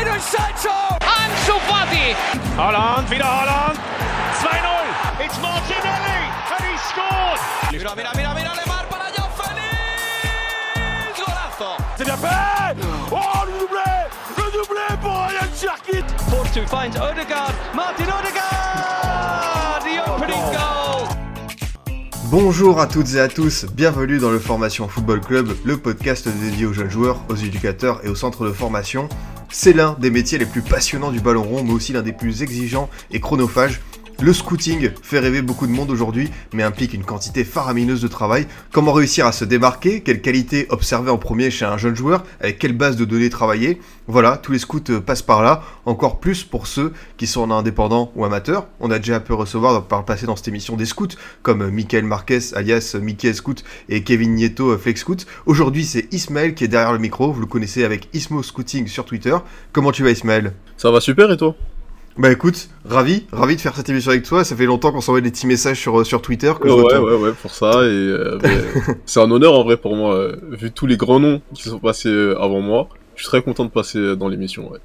Jadon Sancho! Ansu Fati! Holland, wieder Holland! 2-0! It's Martinelli! And he scored! Mira, mira, mira, mira, Lemar para Joao Félix! Golazo! C'est bien fait Oh, le doublé Le doublé pour Ryan Sharkit Force 2 finds Odegaard. Martin Odegaard! The opening goal! Bonjour à toutes et à tous, bienvenue dans le Formation Football Club, le podcast dédié aux jeunes joueurs, aux éducateurs et aux centres de formation. C'est l'un des métiers les plus passionnants du ballon rond, mais aussi l'un des plus exigeants et chronophages. Le scouting fait rêver beaucoup de monde aujourd'hui, mais implique une quantité faramineuse de travail. Comment réussir à se démarquer? Quelles qualités observer en premier chez un jeune joueur? Avec quelle base de données travailler? Voilà, tous les scouts euh, passent par là, encore plus pour ceux qui sont indépendants ou amateurs. On a déjà pu recevoir par le passé dans cette émission des scouts, comme euh, Michael Marquez, alias Mickey Scout, et Kevin Nieto, euh, Flex Scout. Aujourd'hui, c'est Ismaël qui est derrière le micro, vous le connaissez avec Ismo Scouting sur Twitter. Comment tu vas Ismaël? Ça va super et toi? Bah écoute, ravi, ravi de faire cette émission avec toi. Ça fait longtemps qu'on s'envoie des petits messages sur, sur Twitter. Que ouais, ouais, ouais, pour ça. Et euh, c'est un honneur en vrai pour moi, euh, vu tous les grands noms qui sont passés euh, avant moi. Je suis très content de passer euh, dans l'émission. Ouais.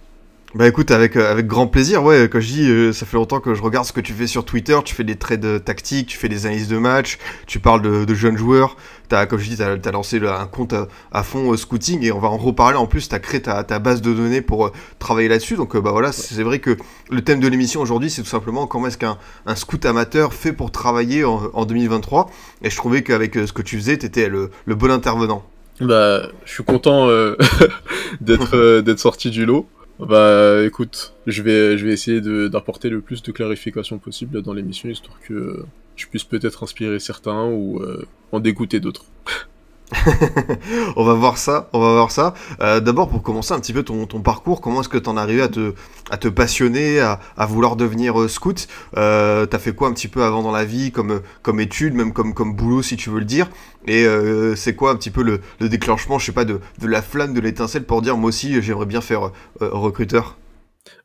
Bah écoute, avec, euh, avec grand plaisir, ouais, quand je dis, euh, ça fait longtemps que je regarde ce que tu fais sur Twitter, tu fais des trades tactiques, tu fais des analyses de match, tu parles de, de jeunes joueurs, t'as, comme je dis, t'as as lancé un compte à, fond euh, scouting, et on va en reparler en plus, t'as créé ta, ta base de données pour travailler là-dessus, donc bah voilà, c'est vrai que le thème de l'émission aujourd'hui, c'est tout simplement comment est-ce qu'un un scout amateur fait pour travailler en, en 2023, et je trouvais qu'avec ce que tu faisais, t'étais le, le bon intervenant. Bah, je suis content d'être sorti du lot. Bah, écoute, je vais je vais essayer d'apporter le plus de clarification possible dans l'émission, histoire que je puisse peut-être inspirer certains ou euh, en dégoûter d'autres. on va voir ça, on va voir ça. Euh, D'abord, pour commencer un petit peu ton, ton parcours, comment est-ce que t'en es arrivé à te, à te passionner, à, à vouloir devenir euh, scout? Euh, T'as fait quoi un petit peu avant dans la vie, comme, comme étude, même comme, comme boulot, si tu veux le dire? Et euh, c'est quoi un petit peu le, le déclenchement, je sais pas, de, de la flamme, de l'étincelle pour dire, moi aussi, j'aimerais bien faire euh, recruteur?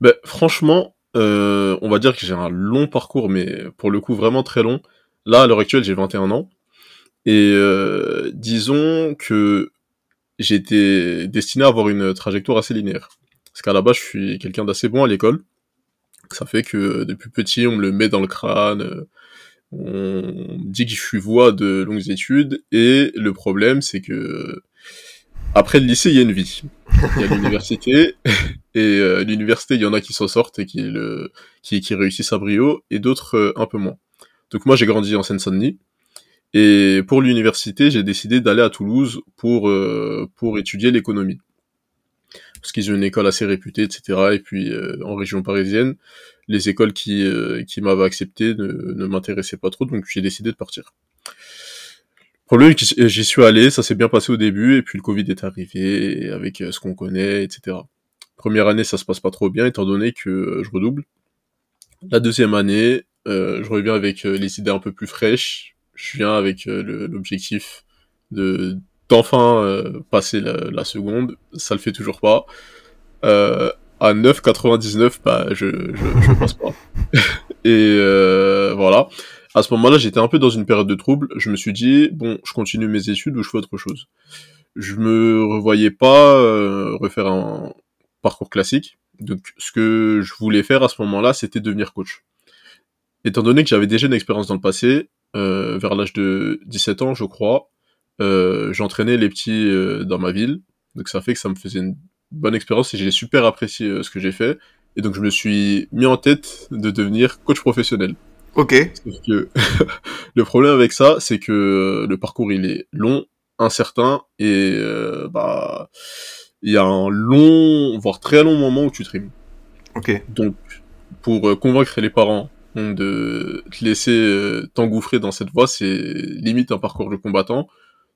Bah, franchement, on va dire que j'ai un long parcours, mais pour le coup vraiment très long. Là, à l'heure actuelle, j'ai 21 ans. Et euh, disons que j'étais destiné à avoir une trajectoire assez linéaire. Parce qu'à la base, je suis quelqu'un d'assez bon à l'école. Ça fait que depuis petit, on me le met dans le crâne. On me dit que je suis voix de longues études. Et le problème, c'est que après le lycée, il y a une vie. Il y a l'université. Et euh, l'université, il y en a qui s'en sortent et qui, le, qui, qui réussissent à brio, et d'autres euh, un peu moins. Donc moi, j'ai grandi en Seine-Saint-Denis. Et pour l'université, j'ai décidé d'aller à Toulouse pour, euh, pour étudier l'économie. Parce qu'ils ont une école assez réputée, etc. Et puis euh, en région parisienne, les écoles qui, euh, qui m'avaient accepté ne, ne m'intéressaient pas trop, donc j'ai décidé de partir. Problème, j'y suis allé, ça s'est bien passé au début, et puis le Covid est arrivé, avec euh, ce qu'on connaît, etc. Première année, ça se passe pas trop bien, étant donné que euh, je redouble. La deuxième année, euh, je reviens avec les idées un peu plus fraîches. Je viens avec euh, l'objectif de d'enfin euh, passer la, la seconde. Ça le fait toujours pas. Euh, à 9,99, bah je, je, je passe pas. Et voilà. À ce moment-là, j'étais un peu dans une période de trouble. Je me suis dit, bon, je continue mes études ou je fais autre chose? Je me revoyais pas euh, refaire un parcours classique. Donc, ce que je voulais faire à ce moment-là, c'était devenir coach. Étant donné que j'avais déjà une expérience dans le passé, euh, vers l'âge de 17 ans, je crois, euh, j'entraînais les petits euh, dans ma ville. Donc, ça fait que ça me faisait une bonne expérience et j'ai super apprécié euh, ce que j'ai fait. Et donc, je me suis mis en tête de devenir coach professionnel. Ok, Sauf que le problème avec ça, c'est que le parcours il est long, incertain et euh, bah il y a un long, voire très long moment où tu trimes. ok. Donc pour euh, convaincre les parents de te laisser euh, t'engouffrer dans cette voie, c'est limite un parcours de combattant.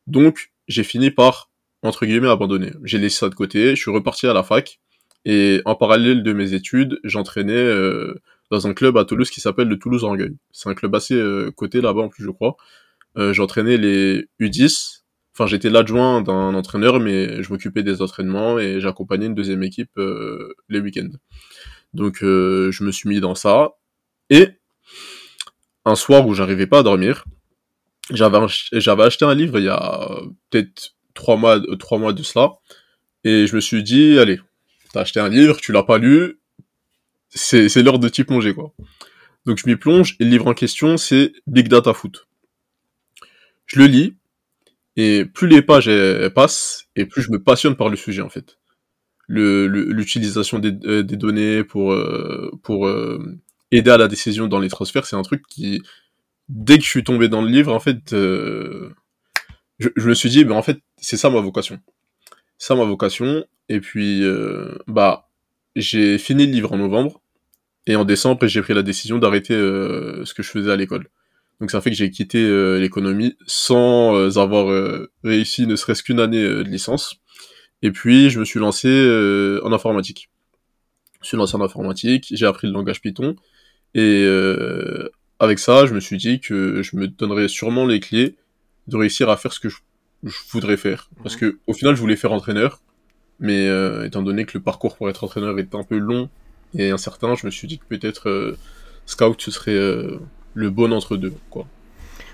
Donc j'ai fini par entre guillemets abandonner. J'ai laissé ça de côté, je suis reparti à la fac et en parallèle de mes études, j'entraînais euh, dans un club à Toulouse qui s'appelle le Toulouse Orgueil. C'est un club assez euh, coté là-bas en plus, je crois. Euh, j'entraînais les U10. Enfin, j'étais l'adjoint d'un entraîneur, mais je m'occupais des entraînements et j'accompagnais une deuxième équipe euh, les week-ends. Donc, euh, je me suis mis dans ça. Et un soir où j'arrivais pas à dormir, j'avais j'avais acheté un livre il y a peut-être trois mois, euh, trois mois de cela, et je me suis dit, allez, T'as acheté un livre, tu l'as pas lu, c'est c'est l'heure de t'y plonger, quoi. Donc je m'y plonge, et le livre en question, c'est Big Data Foot. Je le lis, et plus les pages passent, et plus je me passionne par le sujet, en fait. Le- le- L'utilisation des, euh, des données pour, euh, pour euh, aider à la décision dans les transferts, c'est un truc qui, dès que je suis tombé dans le livre, en fait, euh, je, me suis dit, ben en fait, c'est ça ma vocation. Ça ma vocation. Et puis, euh, bah, j'ai fini le livre en novembre. Et en décembre, j'ai pris la décision d'arrêter euh, ce que je faisais à l'école. Donc ça fait que j'ai quitté l'économie sans avoir réussi ne serait-ce qu'une année de licence. Et puis, je me suis lancé en informatique. Je me suis lancé en informatique, j'ai appris le langage Python. Et euh, avec ça, je me suis dit que je me donnerais sûrement les clés de réussir à faire ce que je, je voudrais faire. Parce que au final, je voulais faire entraîneur, mais euh, étant donné que le parcours pour être entraîneur est un peu long et incertain, je me suis dit que peut-être euh, scout ce serait euh, le bon entre deux, quoi.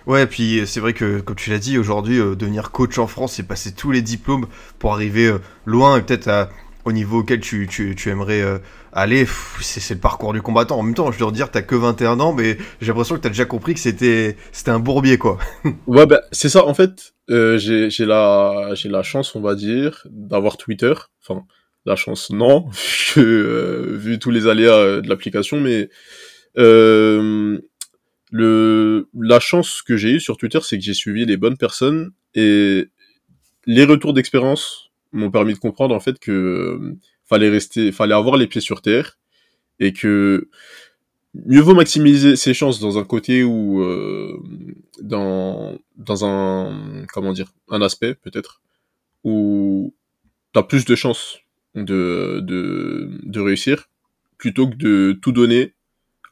Ouais, puis euh, c'est vrai que, comme tu l'as dit, aujourd'hui, euh, devenir coach en France, c'est passer tous les diplômes pour arriver euh, loin et peut-être à- au niveau auquel tu, tu, tu aimerais euh, aller. C'est le parcours du combattant. En même temps, je dois te dire, t'as que 21 ans, mais j'ai l'impression que t'as déjà compris que c'était un bourbier, quoi. Ouais, bah, c'est ça, en fait, euh, j'ai la, la chance, on va dire, d'avoir Twitter. Enfin, la chance, non, vu, que, euh, vu tous les aléas euh, de l'application, mais euh, le, la chance que j'ai eue sur Twitter, c'est que j'ai suivi les bonnes personnes et les retours d'expérience m'ont permis de comprendre, en fait, que euh, fallait rester, fallait avoir les pieds sur terre et que mieux vaut maximiser ses chances dans un côté où euh, dans dans un comment dire un aspect peut-être où t'as plus de chances de de de réussir plutôt que de tout donner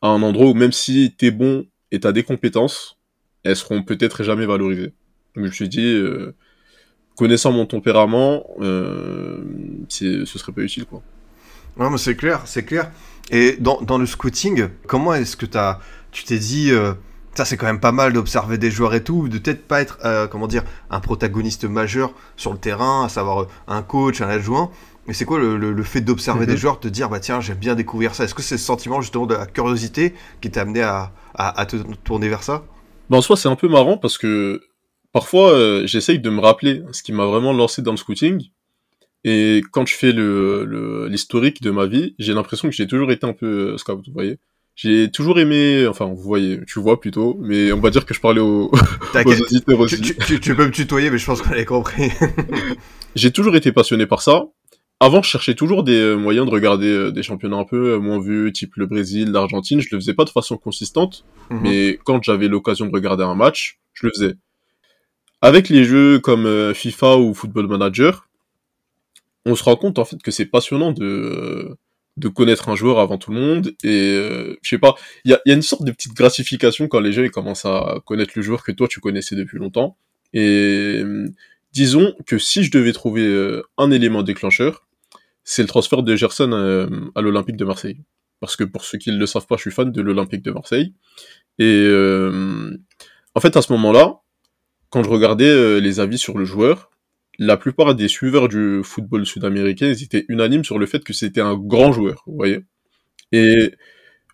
à un endroit où même si t'es bon et t'as des compétences elles seront peut-être jamais valorisées. Donc je me suis dit euh, connaissant mon tempérament euh, c'est ce serait pas utile quoi Ouais, mais c'est clair, c'est clair. Et dans, dans le scouting, comment est-ce que t'as, tu t'es dit, euh, ça c'est quand même pas mal d'observer des joueurs et tout, de peut-être pas être, euh, comment dire, un protagoniste majeur sur le terrain, à savoir euh, un coach, un adjoint. Mais c'est quoi le, le- le fait d'observer Mhm. des joueurs, te dire, bah tiens, j'aime bien découvrir ça Est-ce que c'est ce sentiment justement de la curiosité qui t'a amené à, à, à te tourner vers ça? Ben, en soi, c'est un peu marrant parce que parfois, euh, j'essaye de me rappeler ce qui m'a vraiment lancé dans le scouting. Et quand je fais le, le- l'historique de ma vie, j'ai l'impression que j'ai toujours été un peu euh, scout, vous voyez. J'ai toujours aimé, enfin, vous voyez, tu vois plutôt, mais on va dire que je parlais aux, aux auditeurs tu, aussi. tu- tu- tu peux me tutoyer, mais je pense qu'on avait compris. J'ai toujours été passionné par ça. Avant, je cherchais toujours des euh, moyens de regarder euh, des championnats un peu euh, moins vus, type le Brésil, l'Argentine. Je le faisais pas de façon consistante, Mhm. mais quand j'avais l'occasion de regarder un match, je le faisais. Avec les jeux comme euh, FIFA ou Football Manager, on se rend compte en fait que c'est passionnant de connaître un joueur avant tout le monde et euh, je sais pas, il y a, une sorte de petite gratification quand les gens commencent à connaître le joueur que toi tu connaissais depuis longtemps et euh, disons que si je devais trouver euh, un élément déclencheur, c'est le transfert de Gerson à l'Olympique de Marseille. Parce que pour ceux qui ne le savent pas, je suis fan de l'Olympique de Marseille. Et en fait, à ce moment-là, quand je regardais euh, les avis sur le joueur, la plupart des suiveurs du football sud-américain, ils étaient unanimes sur le fait que c'était un grand joueur, vous voyez. Et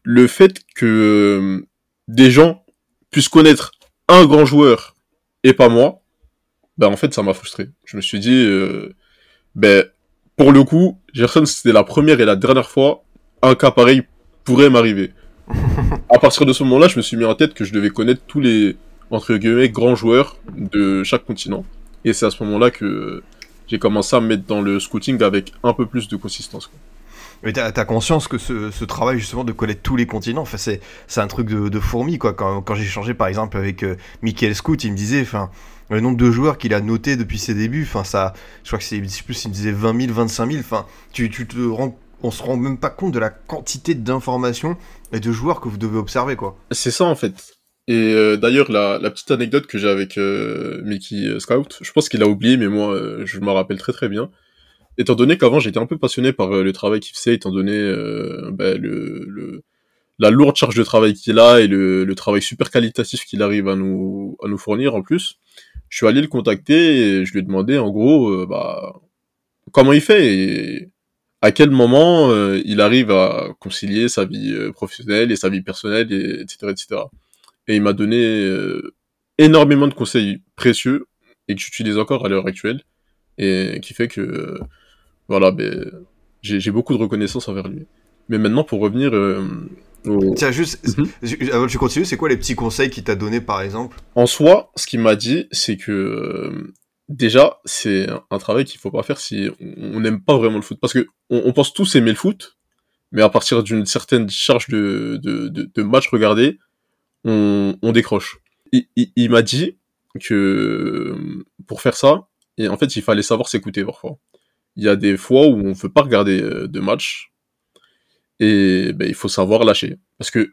le fait que euh, des gens puissent connaître un grand joueur et pas moi, ben en fait ça m'a frustré. Je me suis dit, euh, ben pour le coup, Gerson c'était la première et la dernière fois un cas pareil pourrait m'arriver. à partir de ce moment-là, je me suis mis en tête que je devais connaître tous les entre guillemets grands joueurs de chaque continent. Et c'est à ce moment-là que j'ai commencé à me mettre dans le scouting avec un peu plus de consistance. quoi. Mais t'as as conscience que ce, ce travail justement de connaître tous les continents, enfin c'est c'est un truc de, de fourmi quoi. Quand, quand j'ai échangé par exemple avec euh, Michael Scout, il me disait, enfin le nombre de joueurs qu'il a noté depuis ses débuts, enfin ça, je crois que c'est plus, il me disait 20 000, 25 000. Enfin tu, tu te rends, on se rend même pas compte de la quantité d'informations et de joueurs que vous devez observer quoi. C'est ça en fait. Et euh, d'ailleurs, la, la petite anecdote que j'ai avec euh, Mickey euh, Scout, je pense qu'il a oublié, mais moi, euh, je me rappelle très très bien. Étant donné qu'avant, j'étais un peu passionné par euh, le travail qu'il faisait, étant donné euh, ben, le, le, la lourde charge de travail qu'il a et le, le travail super qualitatif qu'il arrive à nous, à nous fournir en plus, je suis allé le contacter et je lui ai demandé en gros, bah, comment il fait et à quel moment il arrive à concilier sa vie professionnelle et sa vie personnelle, et, etc., etc. Et il m'a donné euh, énormément de conseils précieux et que j'utilise encore à l'heure actuelle et qui fait que euh, voilà, ben, j'ai beaucoup de reconnaissance envers lui. Mais maintenant, pour revenir euh, au... Tiens, juste, Mhm. avant que tu continues, c'est quoi les petits conseils qu'il t'a donné par exemple? En soi, ce qu'il m'a dit, c'est que euh, déjà, c'est un, travail qu'il faut pas faire si on n'aime pas vraiment le foot. Parce que on, on pense tous aimer le foot, mais à partir d'une certaine charge de, de, de, de match regardé, on, on décroche. Il, il, il m'a dit que pour faire ça, et en fait, il fallait savoir s'écouter parfois. Il y a des fois où on veut pas regarder euh, de match, et ben, il faut savoir lâcher. Parce que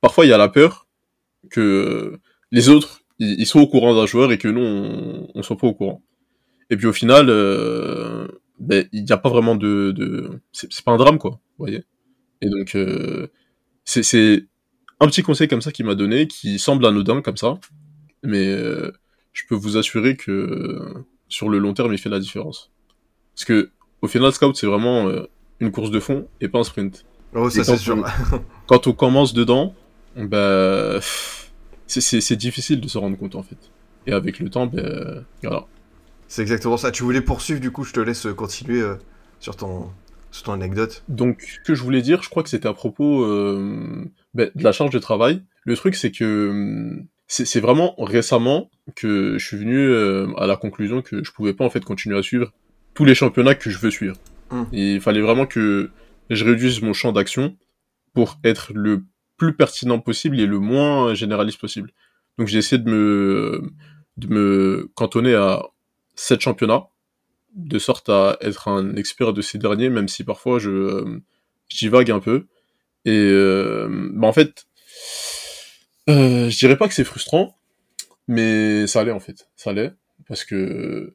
parfois, il y a la peur que les autres, ils, sont au courant d'un joueur et que nous, on, on soit pas au courant. Et puis au final, euh, ben, il n'y a pas vraiment de... de... C'est pas un drame, quoi, vous voyez Et donc, euh, c'est un petit conseil comme ça qu'il m'a donné, qui semble anodin comme ça, mais euh, je peux vous assurer que euh, sur le long terme, il fait la différence. Parce que au final, Scout, c'est vraiment euh, une course de fond et pas un sprint. Oh, ça c'est quand sûr. on- quand on commence dedans, bah, c'est- difficile de se rendre compte en fait. Et avec le temps, ben voilà. C'est exactement ça. Tu voulais poursuivre, du coup, je te laisse continuer euh, sur, ton, sur ton anecdote. Donc, ce que je voulais dire, je crois que c'était à propos euh, ben, de la charge de travail. Le truc, c'est que euh, c'est vraiment récemment que je suis venu euh, à la conclusion que je pouvais pas en fait continuer à suivre tous les championnats que je veux suivre. Et il fallait vraiment que je réduise mon champ d'action pour être le plus pertinent possible et le moins généraliste possible. Donc j'ai essayé de me, de me cantonner à sept championnats, de sorte à être un expert de ces derniers, même si parfois je, euh, je divague un peu. Et euh, bah en fait, euh, je dirais pas que c'est frustrant, mais ça allait en fait, ça allait, parce que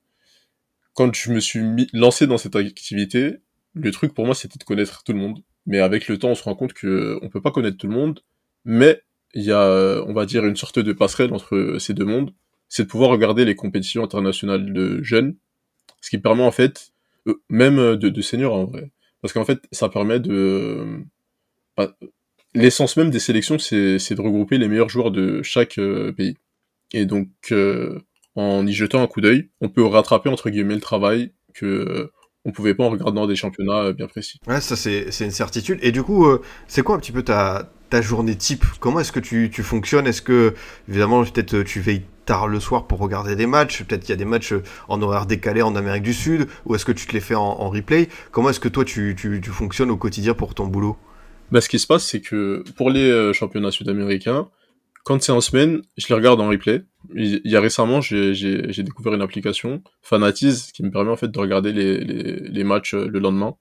quand je me suis lancé dans cette activité, le truc pour moi c'était de connaître tout le monde. Mais avec le temps, on se rend compte que on peut pas connaître tout le monde, mais il y a, on va dire, une sorte de passerelle entre ces deux mondes, c'est de pouvoir regarder les compétitions internationales de jeunes, ce qui permet en fait, euh, même de, de seniors en vrai, parce qu'en fait, ça permet de, l'essence même des sélections, c'est de regrouper les meilleurs joueurs de chaque euh, pays. Et donc, euh, en y jetant un coup d'œil, on peut rattraper entre guillemets le travail que euh, on pouvait pas en regardant des championnats euh, bien précis. Ouais, ça c'est une certitude. Et du coup, c'est quoi un petit peu ta, ta journée type? Comment est-ce que tu, tu fonctionnes? Est-ce que, évidemment, peut-être tu veilles tard le soir pour regarder des matchs? Peut-être qu'il y a des matchs en horaire décalé en Amérique du Sud? Ou est-ce que tu te les fais en, en replay? Comment est-ce que toi tu, tu, tu fonctionnes au quotidien pour ton boulot? Bah, ce qui se passe, c'est que pour les euh, championnats sud-américains, quand c'est en semaine, je les regarde en replay. Il y a récemment, j'ai découvert une application, Fanatize, qui me permet en fait de regarder les, matchs euh, le lendemain.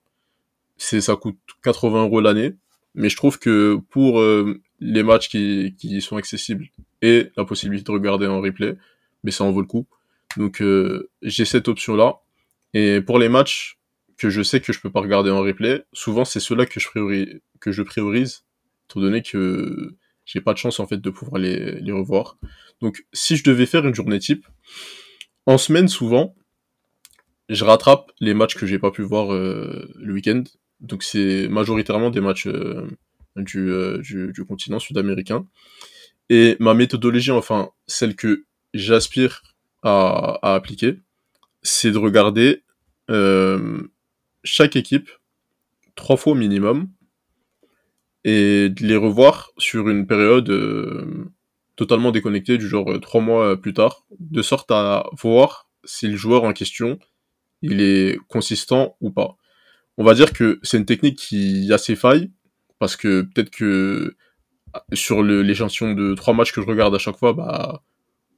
C'est ça coûte 80 euros l'année, mais je trouve que pour euh, les matchs qui, sont accessibles et la possibilité de regarder en replay, mais ça en vaut le coup. Donc j'ai cette option-là. Et pour les matchs que je sais que je peux pas regarder en replay, souvent c'est ceux-là que je priorise, que je priorise, étant donné que j'ai pas de chance en fait de pouvoir les, les revoir. Donc si je devais faire une journée type, en semaine souvent, je rattrape les matchs que j'ai pas pu voir euh, le week-end. Donc c'est majoritairement des matchs euh, du, euh, du, du continent sud-américain. Et ma méthodologie, enfin celle que j'aspire à, à appliquer, c'est de regarder chaque équipe trois fois au minimum et de les revoir sur une période euh, totalement déconnectée du genre euh, trois mois plus tard, de sorte à voir si le joueur en question il est consistant ou pas. On va dire que c'est une technique qui a ses failles parce que peut-être que sur l'échantillon de trois matchs que je regarde à chaque fois, bah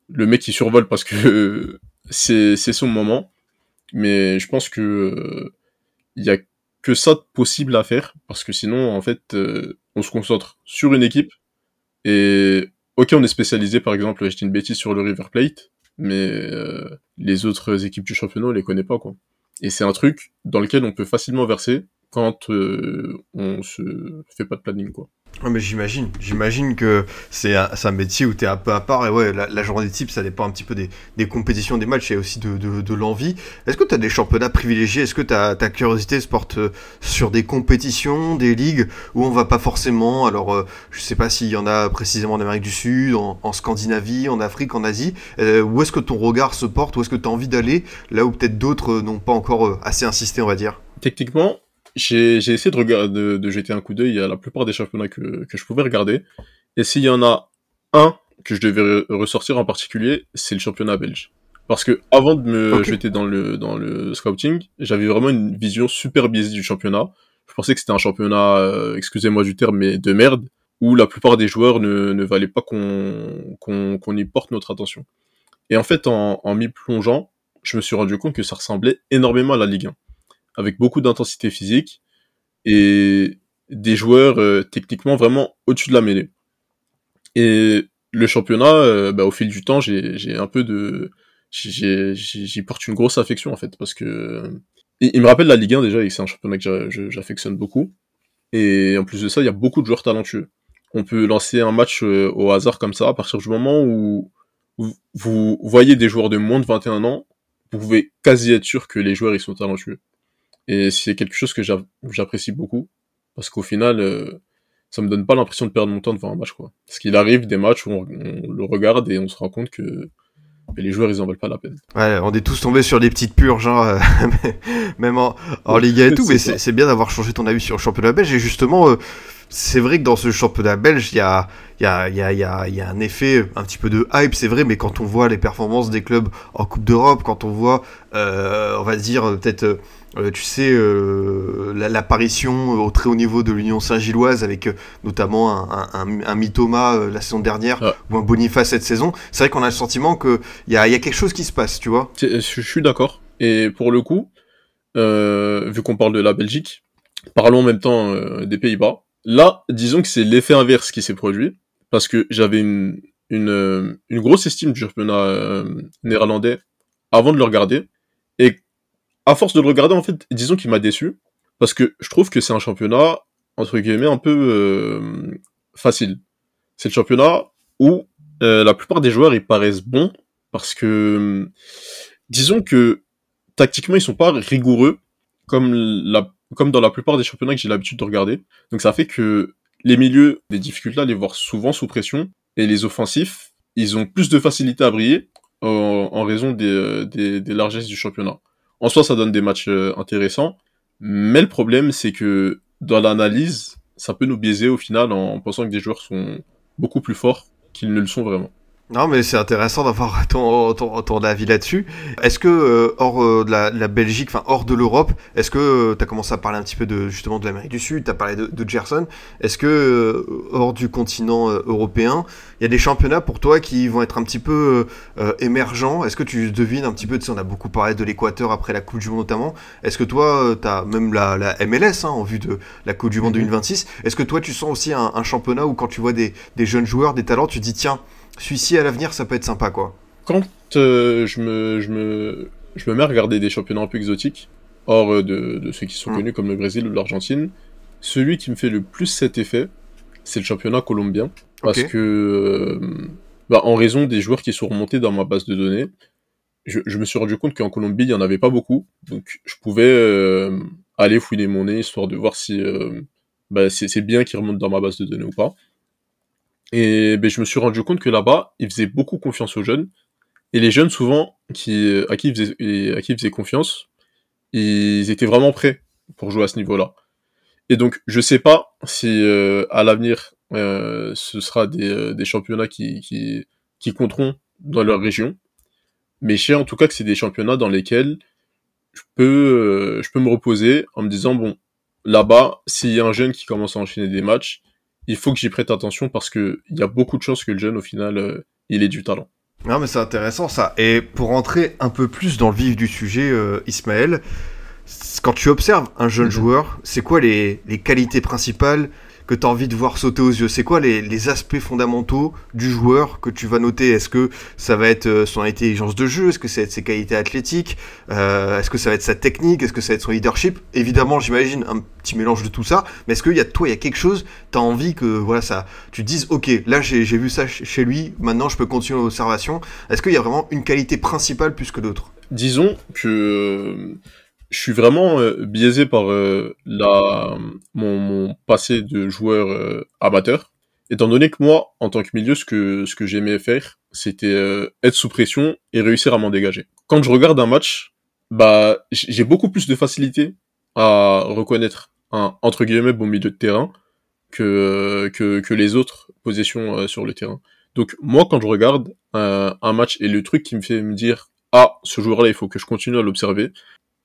le mec il survole parce que c'est son moment. Mais je pense que euh, il y a que ça de possible à faire parce que sinon en fait euh, on se concentre sur une équipe et ok on est spécialisé par exemple dis une bêtise sur le River Plate mais euh, les autres équipes du championnat on les connaît pas quoi. Et c'est un truc dans lequel on peut facilement verser quand euh, on se fait pas de planning quoi mais j'imagine, j'imagine que c'est un, métier où tu es un peu à part et ouais, la, la, journée type ça dépend un petit peu des, compétitions, des matchs et aussi de, l'envie. Est-ce que tu as des championnats privilégiés? Est-ce que ta, curiosité se porte euh, sur des compétitions, des ligues où on va pas forcément? Alors, euh, je sais pas s'il y en a précisément en Amérique du Sud, en, Scandinavie, en Afrique, en Asie. Euh, où est-ce que ton regard se porte? Où est-ce que tu as envie d'aller? Là où peut-être d'autres n'ont pas encore assez insisté, on va dire. Techniquement, j'ai essayé de, regarder, de, de, jeter un coup d'œil à la plupart des championnats que, que je pouvais regarder. Et s'il y en a un que je devais ressortir en particulier, c'est le championnat belge. Parce que avant de me okay. jeter dans le, dans le scouting, j'avais vraiment une vision super biaisée du championnat. Je pensais que c'était un championnat, euh, excusez-moi du terme, mais de merde, où la plupart des joueurs ne, ne valaient pas qu'on qu'on qu'on y porte notre attention. Et en fait, en, en m'y plongeant, je me suis rendu compte que ça ressemblait énormément à la Ligue 1 avec beaucoup d'intensité physique et des joueurs euh, techniquement vraiment au-dessus de la mêlée. Et le championnat, euh, bah, au fil du temps, j'ai un peu de, j'y porte une grosse affection en fait parce que il, me rappelle la Ligue 1 déjà et c'est un championnat que j'affectionne beaucoup. Et en plus de ça, il y a beaucoup de joueurs talentueux. On peut lancer un match euh, au hasard comme ça à partir du moment où vous voyez des joueurs de moins de 21 ans, vous pouvez quasi être sûr que les joueurs ils sont talentueux. Et c'est quelque chose que j'apprécie beaucoup, parce qu'au final, euh, ça me donne pas l'impression de perdre mon temps devant un match, quoi. Parce qu'il arrive des matchs où on, on, le regarde et on se rend compte que les joueurs, ils en veulent pas la peine. Ouais, on est tous tombés sur des petites purges, hein, même en, en Liga et tout, mais c'est bien d'avoir changé ton avis sur le championnat belge. Et justement, euh, c'est vrai que dans ce championnat belge, il y a, y, a, y, a, y, a, y a un effet, un petit peu de hype, c'est vrai, mais quand on voit les performances des clubs en Coupe d'Europe, quand on voit, euh, on va dire, peut-être euh, tu sais, euh, l'apparition au très haut niveau de l'Union Saint-Gilloise avec euh, notamment un, un, un Mitoma la saison dernière Ah. ou un Boniface cette saison, c'est vrai qu'on a le sentiment qu'il y a, y a quelque chose qui se passe, tu vois. Je suis d'accord. Et pour le coup, euh, vu qu'on parle de la Belgique, parlons en même temps des Pays-Bas. Là, disons que c'est l'effet inverse qui s'est produit, parce que j'avais une, une, grosse estime du championnat néerlandais avant de le regarder. Et à force de le regarder, en fait, disons qu'il m'a déçu, parce que je trouve que c'est un championnat, entre guillemets, un peu euh, facile. C'est le championnat où euh, la plupart des joueurs, ils paraissent bons, parce que, disons que, tactiquement, ils sont pas rigoureux, comme, la, comme dans la plupart des championnats que j'ai l'habitude de regarder. Donc ça fait que les milieux, des difficultés à les voir souvent sous pression, et les offensifs, ils ont plus de facilité à briller, en, raison des, des, des largesses du championnat en soi, ça donne des matchs euh, intéressants. Mais le problème, c'est que dans l'analyse, ça peut nous biaiser au final en pensant que des joueurs sont beaucoup plus forts qu'ils ne le sont vraiment. Non, mais c'est intéressant d'avoir ton, ton, ton, avis là-dessus. Est-ce que, euh, hors euh, de, la, la, Belgique, enfin hors de l'Europe, est-ce que euh, tu as commencé à parler un petit peu de justement de l'Amérique du Sud, tu as parlé de, de Gerson, est-ce que, euh, hors du continent européen, il y a des championnats pour toi qui vont être un petit peu émergents? Est-ce que tu devines un petit peu, tu sais, on a beaucoup parlé de l'Équateur après la Coupe du Monde notamment, est-ce que toi, tu as même la, la MLS hein, en vue de la Coupe du Monde mm -hmm. 2026, est-ce que toi tu sens aussi un, un championnat où quand tu vois des, des jeunes joueurs, des talents, tu dis tiens, celui-ci à l'avenir, ça peut être sympa, quoi. Quand euh, je, me, je, me, je me mets à regarder des championnats un peu exotiques, hors euh, de, de ceux qui sont mmh. connus comme le Brésil ou l'Argentine, celui qui me fait le plus cet effet, c'est le championnat colombien. Parce okay. que, euh, bah, en raison des joueurs qui sont remontés dans ma base de données, je, je me suis rendu compte qu'en Colombie, il n'y en avait pas beaucoup. Donc, je pouvais aller fouiner mon nez, histoire de voir si bah, c'est bien qu'ils remontent dans ma base de données ou pas. Et ben, je me suis rendu compte que là-bas, ils faisaient beaucoup confiance aux jeunes. Et les jeunes, souvent, qui, à, qui ils faisaient, confiance, ils étaient vraiment prêts pour jouer à ce niveau-là. Et donc, je sais pas si euh, à l'avenir, euh, ce sera des, euh, championnats qui compteront dans leur région. Mais je sais en tout cas que c'est des championnats dans lesquels je peux, je peux me reposer en me disant, bon, là-bas, s'il y a un jeune qui commence à enchaîner des matchs, il faut que j'y prête attention parce que il y a beaucoup de chances que le jeune, au final, euh, il ait du talent. Non, mais c'est intéressant ça. Et pour rentrer un peu plus dans le vif du sujet, euh, Ismaël, quand tu observes un jeune mmh. joueur, c'est quoi les, les, qualités principales que tu as envie de voir sauter aux yeux. C'est quoi les, les, aspects fondamentaux du joueur que tu vas noter? Est-ce que ça va être euh, son intelligence de jeu? Est-ce que ça va être ses qualités athlétiques? Euh, Est-ce que ça va être sa technique? Est-ce que ça va être son leadership? Évidemment, j'imagine un petit mélange de tout ça, mais est-ce qu'il y a toi, il y a quelque chose, tu as envie que voilà ça, tu dises, ok, là j'ai vu ça chez lui, maintenant je peux continuer l'observation. Est-ce qu'il y a vraiment une qualité principale plus que d'autres? Disons que je suis vraiment euh, biaisé par euh, la, mon, mon, passé de joueur euh, amateur, étant donné que moi, en tant que milieu, ce que, ce que j'aimais faire, c'était être sous pression et réussir à m'en dégager. Quand je regarde un match, bah, j'ai beaucoup plus de facilité à reconnaître un entre guillemets bon milieu de terrain que que, que les autres positions sur le terrain. Donc moi, quand je regarde un match et le truc qui me fait me dire ah ce joueur-là, il faut que je continue à l'observer,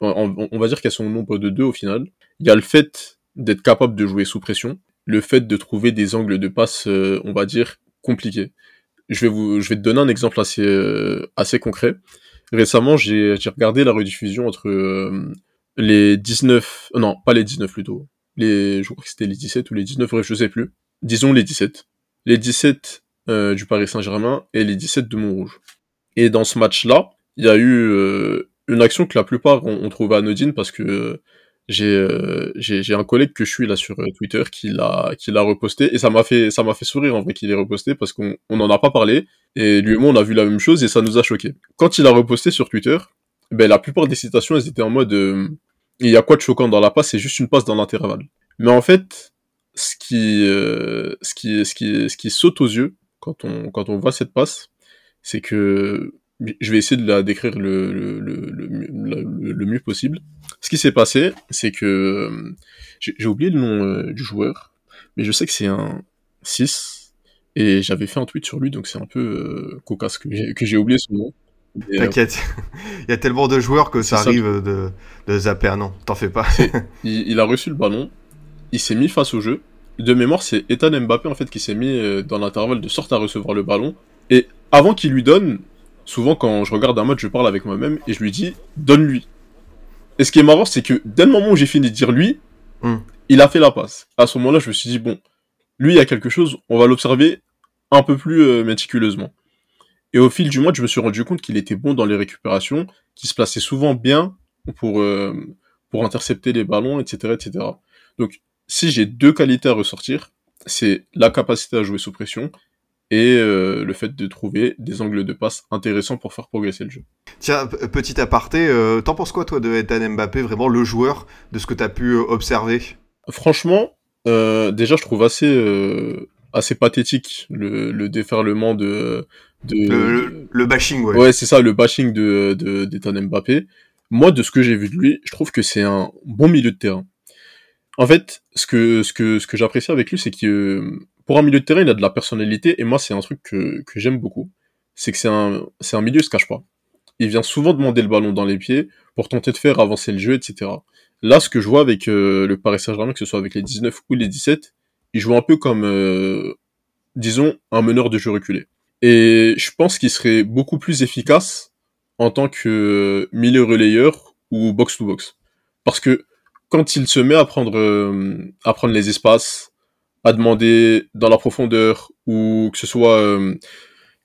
on, va dire qu'elles sont au nombre de deux au final. Il y a le fait d'être capable de jouer sous pression, le fait de trouver des angles de passe, euh, on va dire, compliqués. Je vais, vous, je vais te donner un exemple assez, euh, assez concret. Récemment, j'ai regardé la rediffusion entre euh, les 19... Non, pas les 19 plutôt. Les, je crois que c'était les 17 ou les 19, bref, je sais plus. Disons les 17. Les 17 du Paris Saint-Germain et les 17 de Montrouge. Et dans ce match-là, il y a eu une action que la plupart ont, trouvé anodine parce que euh, j'ai j'ai un collègue que je suis là sur euh, Twitter qui l'a reposté et ça m'a fait fait sourire en vrai qu'il ait reposté parce qu'on on a pas parlé et lui et moi on a vu la même chose et ça nous a choqué. Quand il a reposté sur Twitter, ben la plupart des citations elles étaient en mode euh, il y a quoi de choquant dans la passe, c'est juste une passe dans l'intervalle. Mais en fait, ce qui ce qui ce qui ce qui saute aux yeux quand on quand on voit cette passe, c'est que je vais essayer de la décrire le, le, le, mieux possible. Ce qui s'est passé, c'est que euh, j'ai oublié le nom euh, du joueur, mais je sais que c'est un 6, et j'avais fait un tweet sur lui, donc c'est un peu euh, cocasse que j'ai oublié son nom. T'inquiète, il y a tellement de joueurs que ça arrive de, de zapper, non, t'en fais pas. il, il, a reçu le ballon, il s'est mis face au jeu. De mémoire, c'est Ethan Mbappé en fait qui s'est mis dans l'intervalle de sorte à recevoir le ballon. Et avant qu'il lui donne, souvent quand je regarde un match, je parle avec moi-même et je lui dis donne-lui. Et ce qui est marrant, c'est que dès le moment où j'ai fini de dire lui, hmm. il a fait la passe. À ce moment-là, je me suis dit bon, lui il y a quelque chose, on va l'observer un peu plus euh, méticuleusement. Et au fil du mois, je me suis rendu compte qu'il était bon dans les récupérations, qu'il se plaçait souvent bien pour euh, pour intercepter les ballons, etc., etc. Donc, si j'ai deux qualités à ressortir, c'est la capacité à jouer sous pression et euh, le fait de trouver des angles de passe intéressants pour faire progresser le jeu. Tiens, petit aparté, euh, t'en penses quoi toi de Ethan Mbappé, vraiment le joueur de ce que t'as pu euh, observer? Franchement, déjà je trouve assez assez pathétique le, le déferlement de, de le, bashing ouais. Ouais, c'est ça, le bashing de d'Ethan Mbappé. Moi, de ce que j'ai vu de lui, je trouve que c'est un bon milieu de terrain. En fait, ce que ce que ce que j'apprécie avec lui, c'est que pour un milieu de terrain, il a de la personnalité, et moi, c'est un truc que, que j'aime beaucoup. C'est que c'est un, un milieu, il se cache pas. Il vient souvent demander le ballon dans les pieds pour tenter de faire avancer le jeu, etc. Là, ce que je vois avec euh, le Paris Saint-Germain, que ce soit avec les 19 ou les 17, il joue un peu comme, euh, disons, un meneur de jeu reculé. Et je pense qu'il serait beaucoup plus efficace en tant que milieu relayeur ou box-to-box. Parce que quand il se met à prendre, euh, à prendre les espaces, à demander dans la profondeur ou que ce soit euh,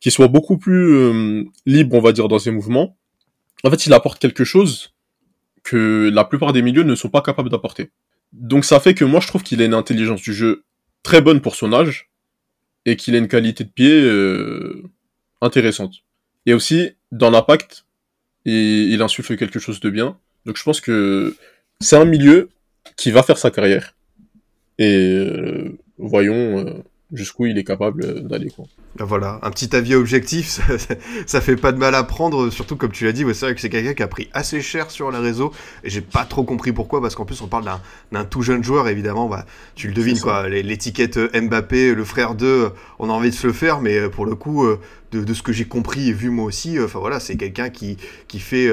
qu'il soit beaucoup plus euh, libre, on va dire, dans ses mouvements. En fait, il apporte quelque chose que la plupart des milieux ne sont pas capables d'apporter. Donc ça fait que moi je trouve qu'il a une intelligence du jeu très bonne pour son âge et qu'il a une qualité de pied euh, intéressante. Et aussi dans l'impact, il, insuffle quelque chose de bien. Donc je pense que c'est un milieu qui va faire sa carrière. Et voyons euh, jusqu'où il est capable euh, d'aller. Quoi. Ben voilà, un petit avis objectif, ça, ça, fait pas de mal à prendre, surtout comme tu l'as dit, c'est vrai que c'est quelqu'un qui a pris assez cher sur les réseaux, et j'ai pas trop compris pourquoi, parce qu'en plus on parle d'un tout jeune joueur, évidemment, bah, tu le devines, quoi, l'étiquette Mbappé, le frère d'eux, on a envie de se le faire, mais pour le coup, de, ce que j'ai compris et vu moi aussi, enfin voilà, c'est quelqu'un qui, qui fait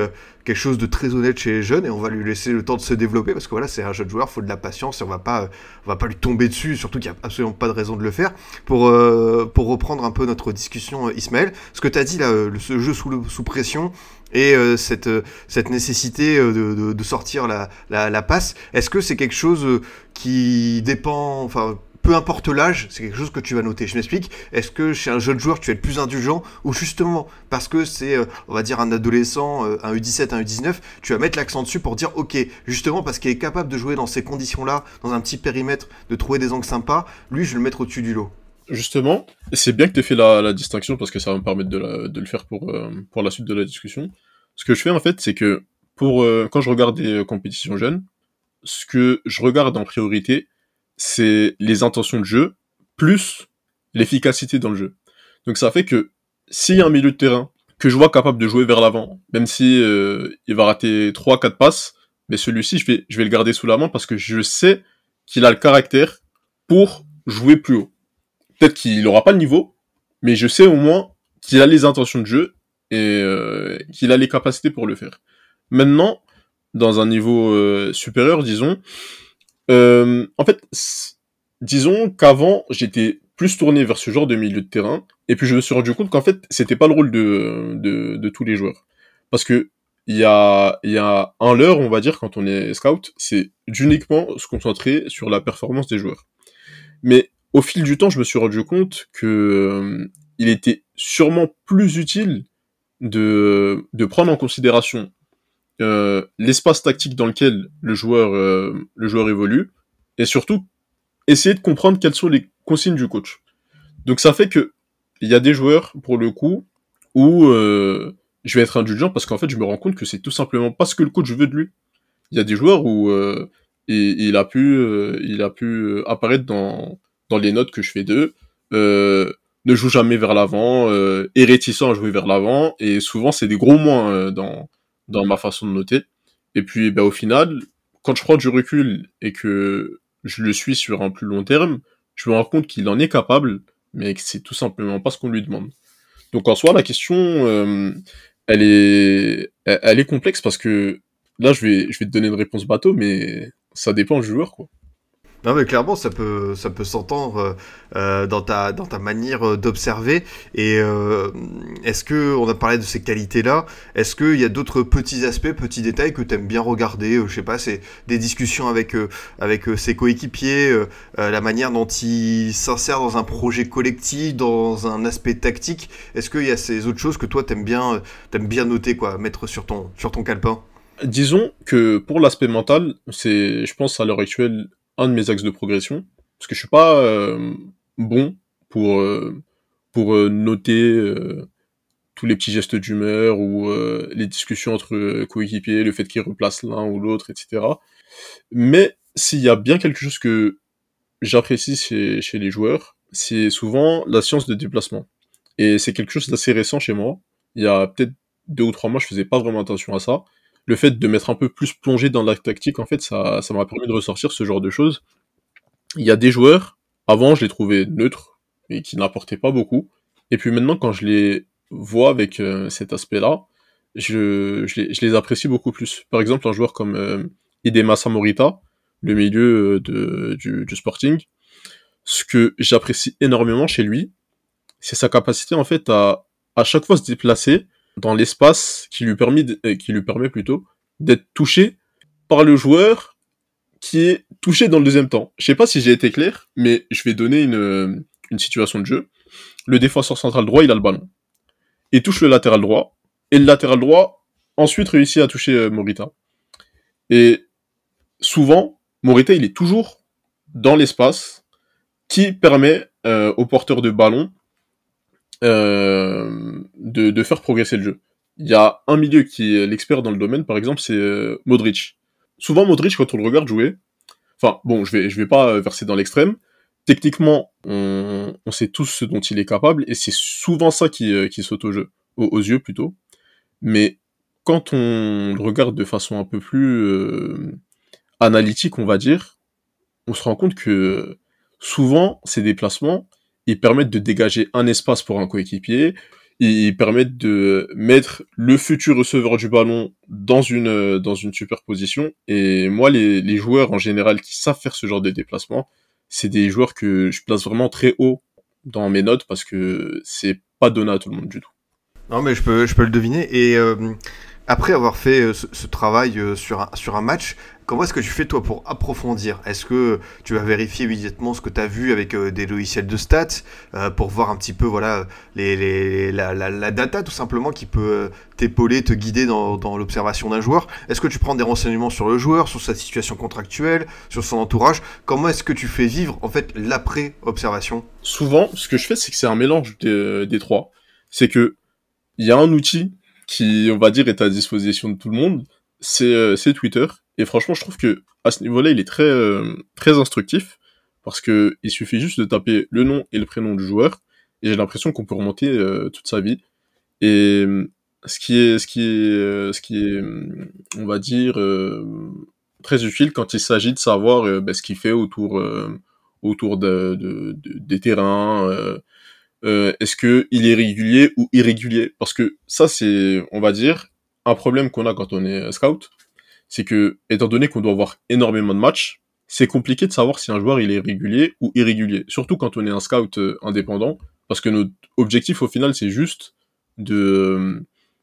quelque chose de très honnête chez les jeunes et on va lui laisser le temps de se développer parce que voilà, c'est un jeune joueur, faut de la patience et on va pas, on va pas lui tomber dessus, surtout qu'il n'y a absolument pas de raison de le faire. Pour, euh, pour reprendre un peu notre discussion, euh, Ismaël, ce que tu as dit là, ce jeu sous, sous pression, et euh, cette, cette nécessité de, de, sortir la, la, la passe, est-ce que c'est quelque chose qui dépend, enfin, peu importe l'âge, c'est quelque chose que tu vas noter. Je m'explique. Est-ce que chez un jeune joueur, tu vas être plus indulgent ou justement parce que c'est, euh, on va dire, un adolescent, euh, un U17, un U19, tu vas mettre l'accent dessus pour dire, ok, justement parce qu'il est capable de jouer dans ces conditions-là, dans un petit périmètre, de trouver des angles sympas, lui, je vais le mettre au-dessus du lot. Justement, c'est bien que tu aies fait la, distinction parce que ça va me permettre de le faire pour, euh, pour la suite de la discussion. Ce que je fais en fait, c'est que pour quand je regarde des compétitions jeunes, ce que je regarde en priorité, c'est les intentions de jeu plus l'efficacité dans le jeu. Donc ça fait que s'il y a un milieu de terrain que je vois capable de jouer vers l'avant, même si euh, il va rater 3 4 passes, mais celui-ci je vais je vais le garder sous la main parce que je sais qu'il a le caractère pour jouer plus haut. Peut-être qu'il n'aura pas le niveau, mais je sais au moins qu'il a les intentions de jeu et euh, qu'il a les capacités pour le faire. Maintenant, dans un niveau euh, supérieur, disons, euh, en fait, disons qu'avant, j'étais plus tourné vers ce genre de milieu de terrain, et puis je me suis rendu compte qu'en fait, c'était pas le rôle de, de, de, tous les joueurs. Parce que il y a, y a un leurre, on va dire, quand on est scout, c'est d'uniquement se concentrer sur la performance des joueurs. Mais au fil du temps, je me suis rendu compte que euh, il était sûrement plus utile de, de prendre en considération euh, l'espace tactique dans lequel le joueur, euh, le joueur évolue, et surtout essayer de comprendre quelles sont les consignes du coach. Donc ça fait que il y a des joueurs, pour le coup, où euh, je vais être indulgent parce qu'en fait je me rends compte que c'est tout simplement pas ce que le coach veut de lui. Il y a des joueurs où il, a pu, il a pu apparaître dans, dans les notes que je fais d'eux. ne joue jamais vers l'avant, euh, est réticent à jouer vers l'avant, et souvent c'est des gros moins dans, dans ma façon de noter. Et puis, bah, au final, quand je prends du recul et que je le suis sur un plus long terme, je me rends compte qu'il en est capable, mais que c'est tout simplement pas ce qu'on lui demande. Donc en soi, la question, euh, elle est, elle est complexe parce que là, je vais, je vais te donner une réponse bateau, mais ça dépend du joueur, quoi. Non mais clairement ça peut ça peut s'entendre euh, euh, dans ta dans ta manière euh, d'observer. Et euh, est-ce que on a parlé de ces qualités là est-ce qu'il y a d'autres petits aspects petits détails que tu aimes bien regarder je sais pas c'est des discussions avec avec ses coéquipiers la manière dont il s'insère dans un projet collectif dans un aspect tactique. Est-ce qu'il y a ces autres choses que toi t'aimes bien t'aimes bien noter quoi mettre sur ton sur ton calepin? Disons que pour l'aspect mental, c'est, je pense à l'heure actuelle, un de mes axes de progression, parce que je suis pas euh, bon pour euh, pour euh, noter tous les petits gestes d'humeur ou les discussions entre coéquipiers, le fait qu'ils replacent l'un ou l'autre, etc. Mais s'il y a bien quelque chose que j'apprécie chez, chez les joueurs, c'est souvent la science de déplacement. Et c'est quelque chose d'assez récent chez moi. Il y a peut-être deux ou trois mois, je faisais pas vraiment attention à ça le fait de m'être un peu plus plongé dans la tactique, en fait, ça, m'a permis de ressortir ce genre de choses. Il y a des joueurs, avant, je les trouvais neutres, et qui n'apportaient pas beaucoup. Et puis maintenant, quand je les vois avec euh, cet aspect-là, je, je, les, apprécie beaucoup plus. Par exemple, un joueur comme euh, Samorita, le milieu euh, de, du, du Sporting, ce que j'apprécie énormément chez lui, c'est sa capacité en fait à à chaque fois se déplacer dans l'espace qui lui permet, euh, qui lui permet plutôt d'être touché par le joueur qui est touché dans le deuxième temps. Je sais pas si j'ai été clair, mais je vais donner une, euh, une situation de jeu. Le défenseur central droit, il a le ballon. Il touche le latéral droit, et le latéral droit ensuite réussit à toucher euh, Morita. Et souvent, Morita, il est toujours dans l'espace qui permet au porteur de ballon de, faire progresser le jeu. Il y a un milieu qui est l'expert dans le domaine, par exemple, c'est euh, Modric. Souvent, Modric, quand on le regarde jouer, enfin, bon, je vais, je vais pas verser dans l'extrême. Techniquement, on, sait tous ce dont il est capable, et c'est souvent ça qui, euh, qui saute au jeu, aux, yeux plutôt. Mais quand on le regarde de façon un peu plus euh, analytique, on va dire, on se rend compte que souvent, ces déplacements, ils permettent de dégager un espace pour un coéquipier, ils permettent de mettre le futur receveur du ballon dans une dans une superposition. Et moi, les, les joueurs en général qui savent faire ce genre de déplacement, c'est des joueurs que je place vraiment très haut dans mes notes parce que c'est pas donné à tout le monde du tout. Non, mais je peux je peux le deviner et euh Après avoir fait euh, ce, ce travail euh, sur un, sur un match, comment est-ce que tu fais toi pour approfondir? Est-ce que tu vas vérifier immédiatement ce que tu as vu avec euh, des logiciels de stats euh, pour voir un petit peu voilà les, les- la, data tout simplement qui peut euh, t'épauler, te guider dans, dans l'observation d'un joueur? Est-ce que tu prends des renseignements sur le joueur, sur sa situation contractuelle, sur son entourage? Comment est-ce que tu fais vivre en fait l'après-observation? Souvent, ce que je fais, c'est que c'est un mélange des, des trois. C'est que il y a un outil qui, on va dire, est à disposition de tout le monde, c'est Twitter. Et franchement, je trouve que à ce niveau-là, il est très euh, très instructif parce que il suffit juste de taper le nom et le prénom du joueur et j'ai l'impression qu'on peut remonter euh, toute sa vie. Et ce qui est ce qui est euh, ce qui est on va dire très utile quand il s'agit de savoir ben, ce qu'il fait autour autour de, de- de- des terrains. Est-ce que il est régulier ou irrégulier? Parce que ça, c'est, on va dire, un problème qu'on a quand on est scout, c'est que, étant donné qu'on doit avoir énormément de matchs, c'est compliqué de savoir si un joueur est régulier ou irrégulier. Surtout quand on est un scout euh, indépendant, parce que notre objectif au final, c'est juste euh,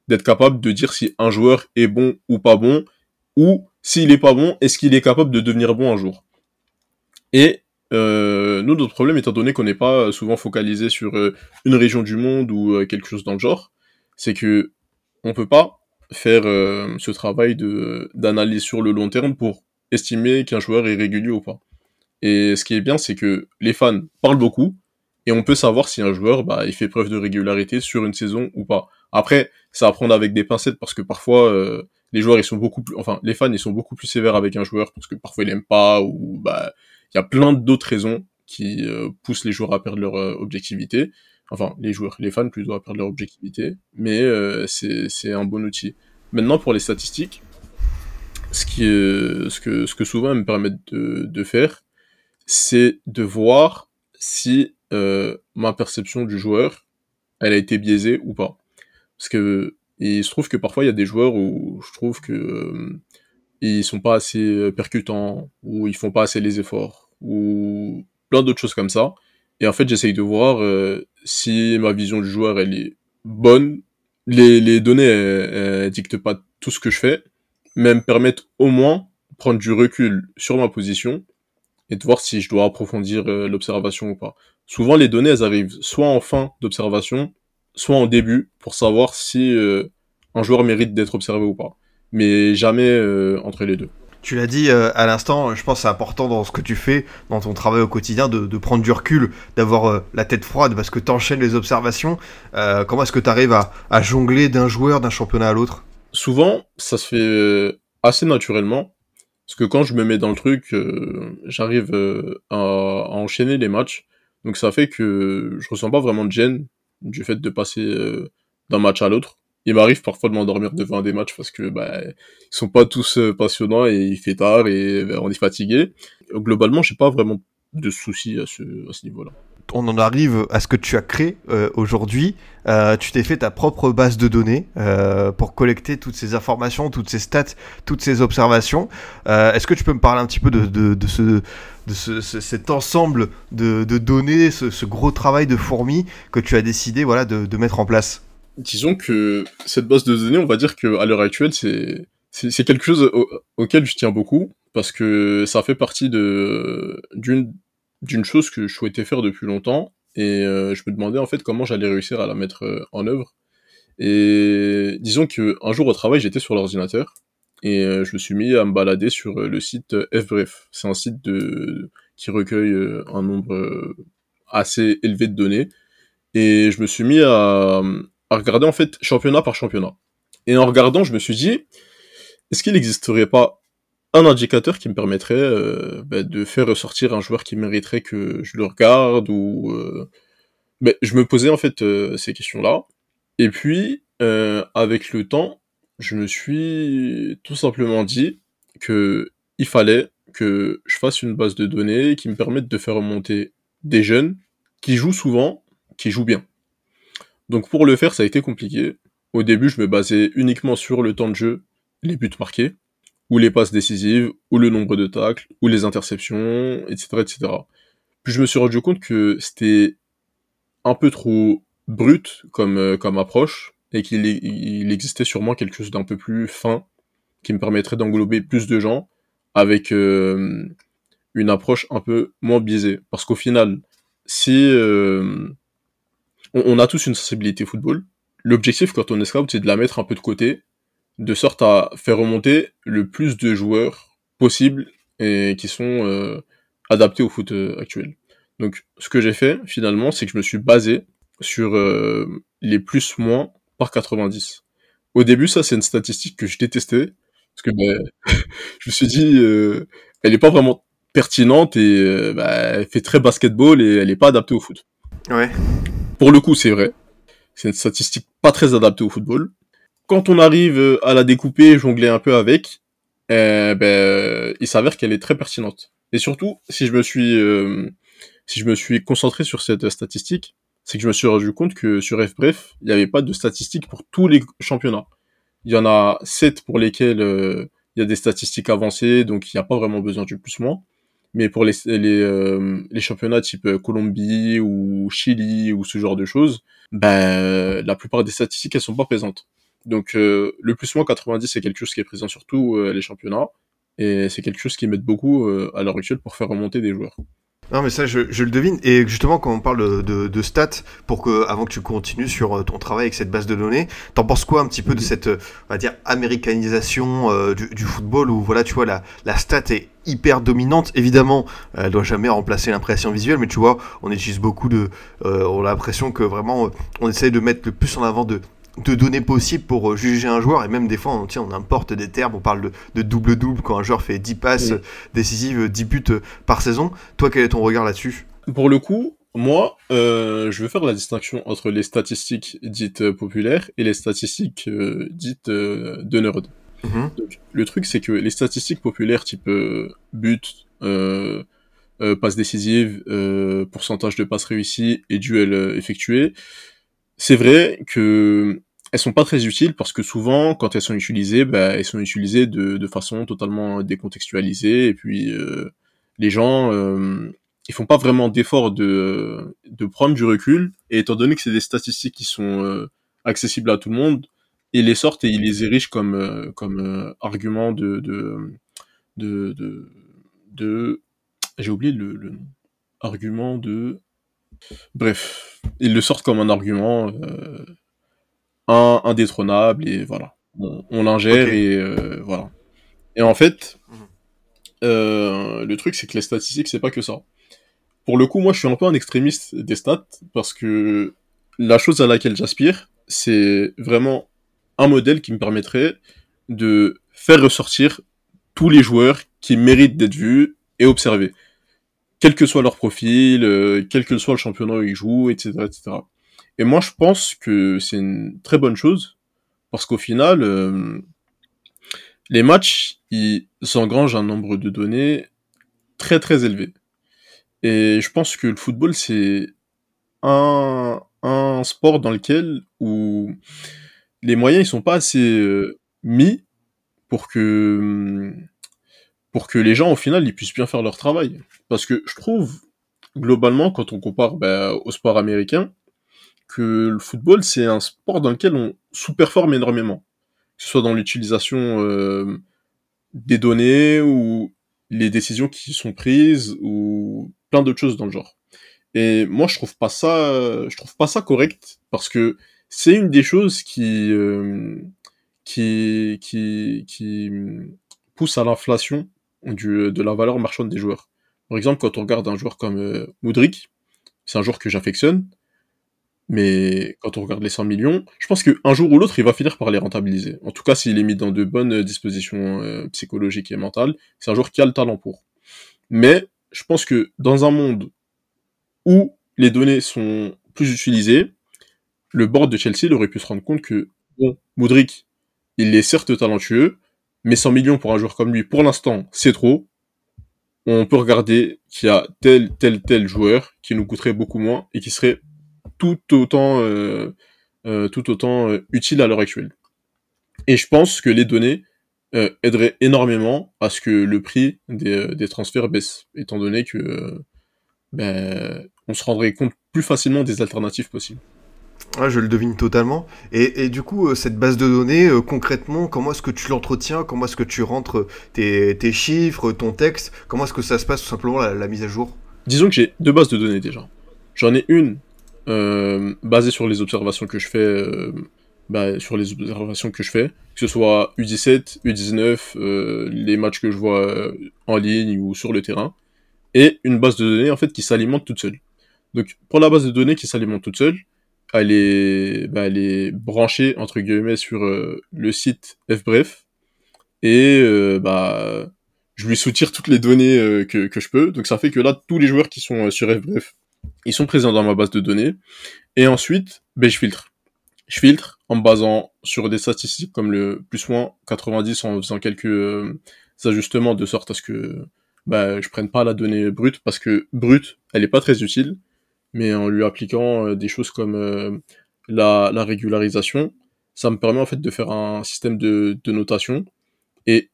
d'être capable de dire si un joueur est bon ou pas bon, ou s'il est pas bon, est-ce qu'il est capable de devenir bon un jour. Et euh, nous, notre problème, étant donné qu'on n'est pas souvent focalisé sur euh, une région du monde ou quelque chose dans le genre, c'est que on peut pas faire euh, ce travail de d'analyse sur le long terme pour estimer qu'un joueur est régulier ou pas. Et ce qui est bien, c'est que les fans parlent beaucoup et on peut savoir si un joueur bah, il fait preuve de régularité sur une saison ou pas. Après, c'est à prendre avec des pincettes parce que parfois euh, les joueurs ils sont beaucoup plus, enfin les fans ils sont beaucoup plus sévères avec un joueur parce que parfois ils l'aiment pas ou bah il y a plein d'autres raisons qui euh, poussent les joueurs à perdre leur objectivité. Enfin, les joueurs, les fans plutôt à perdre leur objectivité, mais euh, c'est un bon outil. Maintenant, pour les statistiques, ce, qui est, ce, que, ce que souvent elles me permettent de, de faire, c'est de voir si euh, ma perception du joueur, elle a été biaisée ou pas. Parce que il se trouve que parfois il y a des joueurs où je trouve que euh, ils sont pas assez euh, percutants, ou ils font pas assez les efforts, ou plein d'autres choses comme ça. Et en fait, j'essaye de voir euh, si ma vision du joueur elle est bonne. Les, les données elles, elles dictent pas tout ce que je fais, mais me permettent au moins de prendre du recul sur ma position et de voir si je dois approfondir euh, l'observation ou pas. Souvent, les données elles arrivent soit en fin d'observation, soit en début pour savoir si euh, un joueur mérite d'être observé ou pas. Mais jamais euh, entre les deux. Tu l'as dit euh, à l'instant, je pense que c'est important dans ce que tu fais, dans ton travail au quotidien, de, prendre du recul, d'avoir euh, la tête froide, parce que tu enchaînes les observations. Euh, comment est-ce que tu arrives à, jongler d'un joueur, d'un championnat à l'autre? Souvent, ça se fait assez naturellement. Parce que quand je me mets dans le truc, j'arrive à, à enchaîner les matchs. Donc ça fait que je ressens pas vraiment de gêne du fait de passer d'un match à l'autre. Il m'arrive parfois de m'endormir devant des matchs parce que bah, ils sont pas tous euh, passionnants et il fait tard et bah, on est fatigué. Globalement, j'ai pas vraiment de soucis à ce, à ce niveau-là. On en arrive à ce que tu as créé euh, aujourd'hui. Euh, tu t'es fait ta propre base de données euh, pour collecter toutes ces informations, toutes ces stats, toutes ces observations. Euh, Est-ce que tu peux me parler un petit peu de, de, de ce, de ce, ce- cet ensemble de, données, ce, gros travail de fourmi que tu as décidé voilà, de mettre en place? Disons que cette base de données, on va dire que à l'heure actuelle, c'est c'est quelque chose au- auquel je tiens beaucoup parce que ça fait partie de d'une d'une chose que je souhaitais faire depuis longtemps et euh, je me demandais en fait comment j'allais réussir à la mettre euh, en œuvre. Et disons que un jour au travail, j'étais sur l'ordinateur et euh, je me suis mis à me balader sur le site FBref. C'est un site de qui recueille un nombre assez élevé de données et je me suis mis à à regarder en fait championnat par championnat. Et en regardant, je me suis dit, est-ce qu'il n'existerait pas un indicateur qui me permettrait euh, bah, de faire ressortir un joueur qui mériterait que je le regarde ou euh, bah, je me posais en fait euh, ces questions-là. Et puis avec le temps, je me suis tout simplement dit que il fallait que je fasse une base de données qui me permette de faire remonter des jeunes qui jouent souvent, qui jouent bien. Donc pour le faire, ça a été compliqué. Au début, je me basais uniquement sur le temps de jeu, les buts marqués, ou les passes décisives, ou le nombre de tacles, ou les interceptions, etc., etc. Puis je me suis rendu compte que c'était un peu trop brut comme, euh, approche, et qu'il il existait sûrement quelque chose d'un peu plus fin qui me permettrait d'englober plus de gens avec euh, une approche un peu moins biaisée. Parce qu'au final, si euh, on, a tous une sensibilité football, l'objectif quand on est scout, c'est de la mettre un peu de côté, de sorte à faire remonter le plus de joueurs possible et qui sont euh, adaptés au foot euh, actuel. Donc, ce que j'ai fait finalement, c'est que je me suis basé sur euh, les plus-moins par 90. Au début, ça, c'est une statistique que je détestais parce que ben, je me suis dit, elle n'est pas vraiment pertinente et bah, elle fait très basketball et elle n'est pas adaptée au foot. Ouais. Pour le coup, c'est vrai. C'est une statistique pas très adaptée au football. Quand on arrive à la découper, jongler un peu avec, eh ben, il s'avère qu'elle est très pertinente. Et surtout, si je me suis, euh, si je me suis concentré sur cette statistique, c'est que je me suis rendu compte que sur FBref, il n'y avait pas de statistiques pour tous les championnats. Il y en a sept pour lesquels euh, il y a des statistiques avancées, donc il n'y a pas vraiment besoin du plus-moins. Mais pour les, les, euh, les championnats type Colombie ou Chili ou ce genre de choses, ben, la plupart des statistiques, elles sont pas présentes. Donc euh, le plus moins 90, c'est quelque chose qui est présent sur tous euh, les championnats. Et c'est quelque chose qui m'aide beaucoup euh, à l'heure actuelle pour faire remonter des joueurs. Non mais ça je, je, le devine. Et justement quand on parle de, de, stats pour que avant que tu continues sur ton travail avec cette base de données, t'en penses quoi un petit peu de cette on va dire américanisation euh, du, du, football où voilà tu vois la, la stat est hyper dominante. Évidemment elle doit jamais remplacer l'impression visuelle mais tu vois on utilise beaucoup de euh, on a l'impression que vraiment on essaye de mettre le plus en avant de de données possibles pour euh, juger un joueur et même des fois on, tiens, on importe des termes, on parle de double-double quand un joueur fait 10 passes oui. décisives, 10 buts euh, par saison. Toi quel est ton regard là-dessus? Pour le coup, moi euh, je veux faire la distinction entre les statistiques dites euh, populaires et les statistiques euh, dites euh, de nerd. Mm -hmm. Donc, le truc c'est que les statistiques populaires type but, passes décisives, pourcentage de passes réussies et duels effectués, c'est vrai que elles sont pas très utiles parce que souvent, quand elles sont utilisées, bah, elles sont utilisées de, de façon totalement décontextualisée et puis euh, les gens euh, ils font pas vraiment d'effort de, de prendre du recul et étant donné que c'est des statistiques qui sont euh, accessibles à tout le monde, ils les sortent et ils les érigent comme euh, comme argument de de de, de, j'ai oublié le, le argument de Bref, ils le sortent comme un argument euh, un, indétrônable et voilà. On, on l'ingère okay. et euh, voilà. Et en fait, mmh. euh, le truc c'est que les statistiques c'est pas que ça. Pour le coup, moi je suis un peu un extrémiste des stats parce que la chose à laquelle j'aspire, c'est vraiment un modèle qui me permettrait de faire ressortir tous les joueurs qui méritent d'être vus et observés quel que soit leur profil, euh, quel que soit le championnat où ils jouent, etc., etc. Et moi, je pense que c'est une très bonne chose, parce qu'au final, euh, les matchs, ils engrangent un nombre de données très très élevé. Et je pense que le football, c'est un, sport dans lequel les moyens ils sont pas assez euh, mis pour que pour que les gens au final ils puissent bien faire leur travail. Parce que je trouve globalement quand on compare bah, au sport américain que le football c'est un sport dans lequel on sous-performe énormément, que ce soit dans l'utilisation euh, des données ou les décisions qui sont prises ou plein d'autres choses dans le genre. Et moi je trouve pas ça, je trouve pas ça correct parce que c'est une des choses qui euh, qui qui qui pousse à l'inflation du, de la valeur marchande des joueurs. Par exemple, quand on regarde un joueur comme euh, Moudric, c'est un joueur que j'affectionne, mais quand on regarde les 100 millions, je pense qu'un jour ou l'autre, il va finir par les rentabiliser. En tout cas, s'il est mis dans de bonnes dispositions euh, psychologiques et mentales, c'est un joueur qui a le talent pour. Mais je pense que dans un monde où les données sont plus utilisées, le board de Chelsea aurait pu se rendre compte que, bon, il est certes talentueux, mais 100 millions pour un joueur comme lui, pour l'instant, c'est trop. On peut regarder qu'il y a tel, tel, tel joueur qui nous coûterait beaucoup moins et qui serait tout autant, euh, euh, tout autant euh, utile à l'heure actuelle. Et je pense que les données euh, aideraient énormément à ce que le prix des, des transferts baisse, étant donné que ben, on se rendrait compte plus facilement des alternatives possibles. Ouais, je le devine totalement. Et, du coup, euh, cette base de données, euh, concrètement, comment est-ce que tu l'entretiens? Comment est-ce que tu rentres tes, chiffres, ton texte? Comment est-ce que ça se passe tout simplement la, mise à jour? Disons que j'ai deux bases de données déjà. J'en ai une euh, basée sur les observations que je fais, bah, sur les observations que je fais, que ce soit U17, U19, euh, les matchs que je vois en ligne ou sur le terrain, et une base de données en fait qui s'alimente toute seule. Donc pour la base de données qui s'alimente toute seule, elle est, bah, branchée entre guillemets sur euh, le site FBref et euh, bah je lui soutire toutes les données euh, que, je peux. Donc ça fait que là tous les joueurs qui sont sur FBref, ils sont présents dans ma base de données. Et ensuite, ben, je filtre. Je filtre en me basant sur des statistiques comme le plus moins 90 en faisant quelques ajustements de sorte à ce que bah, je prenne pas la donnée brute parce que brute, elle est pas très utile, mais en lui appliquant euh, des choses comme euh, la, la régularisation, ça me permet en fait de faire un système de, de notation et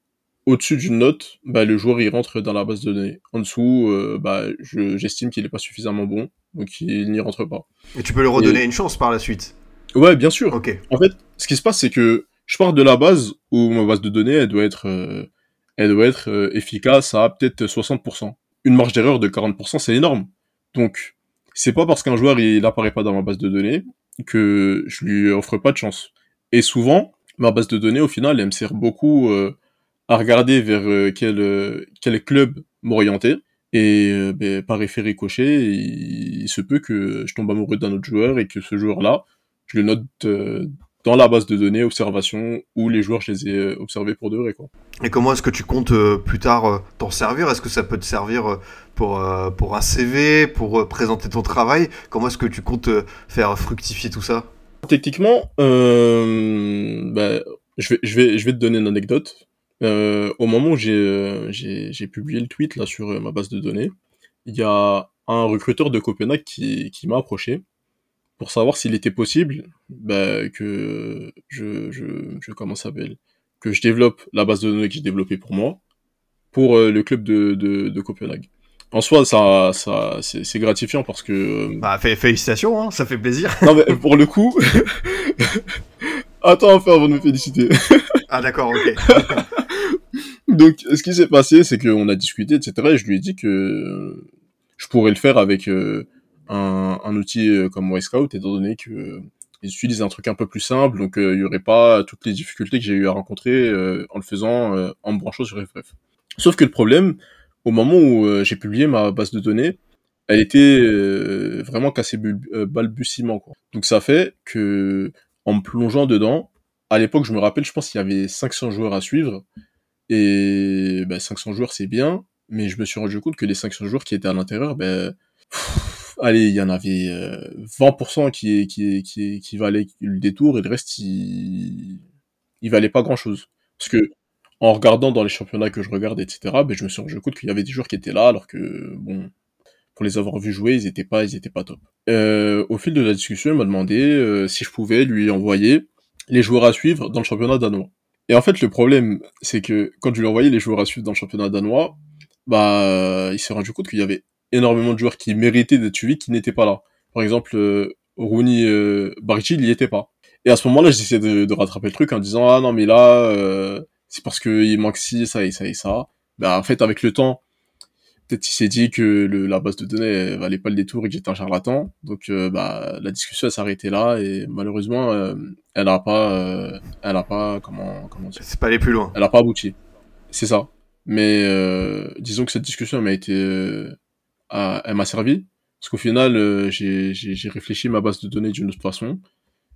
au-dessus d'une note, bah, le joueur il rentre dans la base de données. En dessous, euh, bah, je- j'estime qu'il est pas suffisamment bon, donc il n'y rentre pas. Et tu peux lui redonner une chance par la suite. Ouais, bien sûr. Ok. En fait, ce qui se passe, c'est que je pars de la base où ma base de données, elle doit être, euh, elle doit être euh, efficace à peut-être 60%. Une marge d'erreur de 40%, c'est énorme. Donc, c'est pas parce qu'un joueur il apparaît pas dans ma base de données que je lui offre pas de chance. Et souvent, ma base de données, au final, elle me sert beaucoup euh, à regarder vers euh, quel, euh, quel club m'orienter. Et ben, par effet ricochet, il, il se peut que je tombe amoureux d'un autre joueur et que ce joueur-là, je le note dans la base de données observation où les joueurs je les ai euh, observés pour de vrai quoi. Et comment est-ce que tu comptes euh, plus tard euh, t'en servir? Est-ce que ça peut te servir pour, euh, pour un CV, pour présenter ton travail? Comment est-ce que tu comptes faire fructifier tout ça? Techniquement, euh, bah, je vais je vais je vais te donner une anecdote. Euh, au moment où j'ai j'ai j'ai publié le tweet là sur ma base de données, il y a un recruteur de Copenhague qui qui m'a approché pour savoir s'il était possible bah, que je je je comment ça s'appelle que je développe la base de données que j'ai développée pour moi pour euh, le club de, de de Copenhague. En soi, ça ça c'est gratifiant parce que euh, Bah, fé- félicitations, hein, ça fait plaisir. non mais pour le coup Attends enfin avant de me féliciter. ah, d'accord, ok. Donc ce qui s'est passé c'est qu'on a discuté etc et je lui ai dit que je pourrais le faire avec euh, un, outil euh, comme Wisecout étant donné que euh, ils utilisent un truc un peu plus simple donc euh, il y aurait pas toutes les difficultés que j'ai eu à rencontrer en le faisant en me branchant sur FF. Sauf que le problème au moment où j'ai publié ma base de données elle était vraiment cassée balbutiement quoi. Donc ça fait que en me plongeant dedans, à l'époque je me rappelle, je pense qu'il y avait 500 joueurs à suivre et bah, 500 joueurs c'est bien, mais je me suis rendu compte que les 500 joueurs qui étaient à l'intérieur, ben allez, il y en avait euh, 20% qui qui qui qui valaient le détour et le reste il il valait pas grand chose parce que en regardant dans les championnats que je regarde etc, ben je me suis rendu compte qu'il y avait des joueurs qui étaient là alors que bon pour les avoir vus jouer, ils étaient pas, ils étaient pas top. Euh, au fil de la discussion, il m'a demandé euh, si je pouvais lui envoyer les joueurs à suivre dans le championnat danois. Et en fait, le problème, c'est que quand je lui ai envoyé les joueurs à suivre dans le championnat danois, bah, euh, il s'est rendu compte qu'il y avait énormément de joueurs qui méritaient d'être suivis qui n'étaient pas là. Par exemple, euh, Rooney euh, Bargi, il y était pas. Et à ce moment-là, j'essayais de, de rattraper le truc en disant ah non mais là, euh, c'est parce qu'il manque ci, ça et ça et ça. Bah en fait, avec le temps, peut-être il s'est dit que le, la base de données elle valait pas le détour et que j'étais un charlatan. Donc euh, bah la discussion elle s'est arrêtée là et malheureusement euh, elle a pas euh, elle a pas comment comment dire? C'est pas aller plus loin. elle a pas abouti. C'est ça. Mais euh, disons que cette discussion elle m'a été euh, elle m'a servi parce qu'au final euh, j'ai réfléchi ma base de données d'une autre façon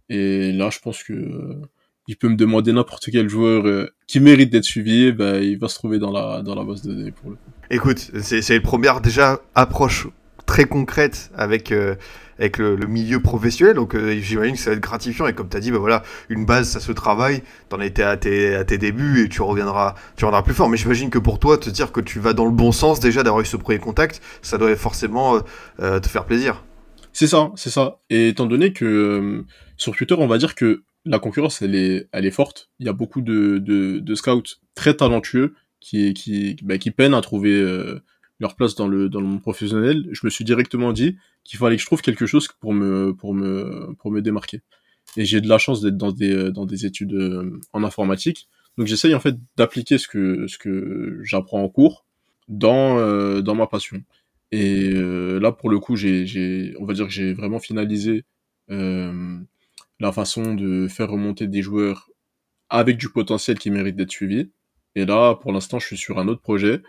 et là je pense que euh, il peut me demander n'importe quel joueur euh, qui mérite d'être suivi, bah, il va se trouver dans la dans la base de données pour le coup. Écoute, c'est une première déjà approche très concrète avec euh, avec le, milieu professionnel, donc euh, j'imagine que ça va être gratifiant. Et comme tu as dit, bah voilà, une base, ça se travaille. T'en étais à tes, à tes débuts et tu reviendras, tu reviendras plus fort. Mais j'imagine que pour toi, te dire que tu vas dans le bon sens déjà d'avoir eu ce premier contact, ça doit forcément euh, te faire plaisir. C'est ça, c'est ça. Et étant donné que sur Twitter, on va dire que la concurrence, elle est, elle est forte. Il y a beaucoup de, de, scouts très talentueux qui, qui, bah, qui peinent à trouver leur place dans le, dans le monde professionnel, je me suis directement dit qu'il fallait que je trouve quelque chose pour me, pour me, pour me démarquer. Et j'ai de la chance d'être dans des, dans des études euh, en informatique. Donc j'essaye en fait d'appliquer ce que, ce que j'apprends en cours dans, euh, dans ma passion. Et euh, là, pour le coup, j'ai, j'ai, on va dire que j'ai vraiment finalisé la façon de faire remonter des joueurs avec du potentiel qui mérite d'être suivi. Et là, pour l'instant, je suis sur un autre projet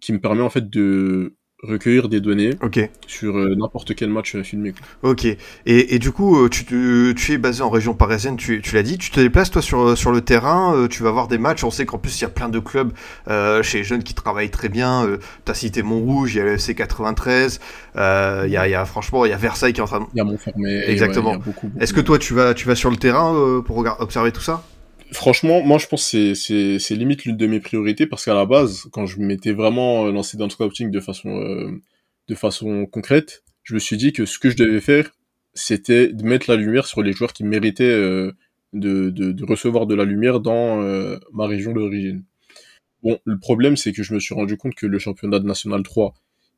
qui me permet en fait de recueillir des données sur euh, n'importe quel match euh, filmé. quoi. ok. Et, et du coup, euh, tu, es basé en région parisienne, tu, tu l'as dit, tu te déplaces toi sur, sur le terrain, tu vas voir des matchs, on sait qu'en plus il y a plein de clubs euh, chez les jeunes qui travaillent très bien, euh, tu as cité Montrouge, il y a le FC 93, euh, il y, a, il y a franchement, il y a Versailles qui est en train de... Il y a Montfermé. ouais, Exactement. il y a beaucoup, beaucoup Est-ce que toi tu vas, tu vas sur le terrain pour observer tout ça? Franchement, moi je pense que c'est- limite l'une de mes priorités parce qu'à la base, quand je m'étais vraiment euh, lancé dans le scouting de façon euh, de façon concrète, je me suis dit que ce que je devais faire, c'était de mettre la lumière sur les joueurs qui méritaient euh, de, de, de recevoir de la lumière dans euh, ma région d'origine. Bon, le problème c'est que je me suis rendu compte que le championnat de National 3,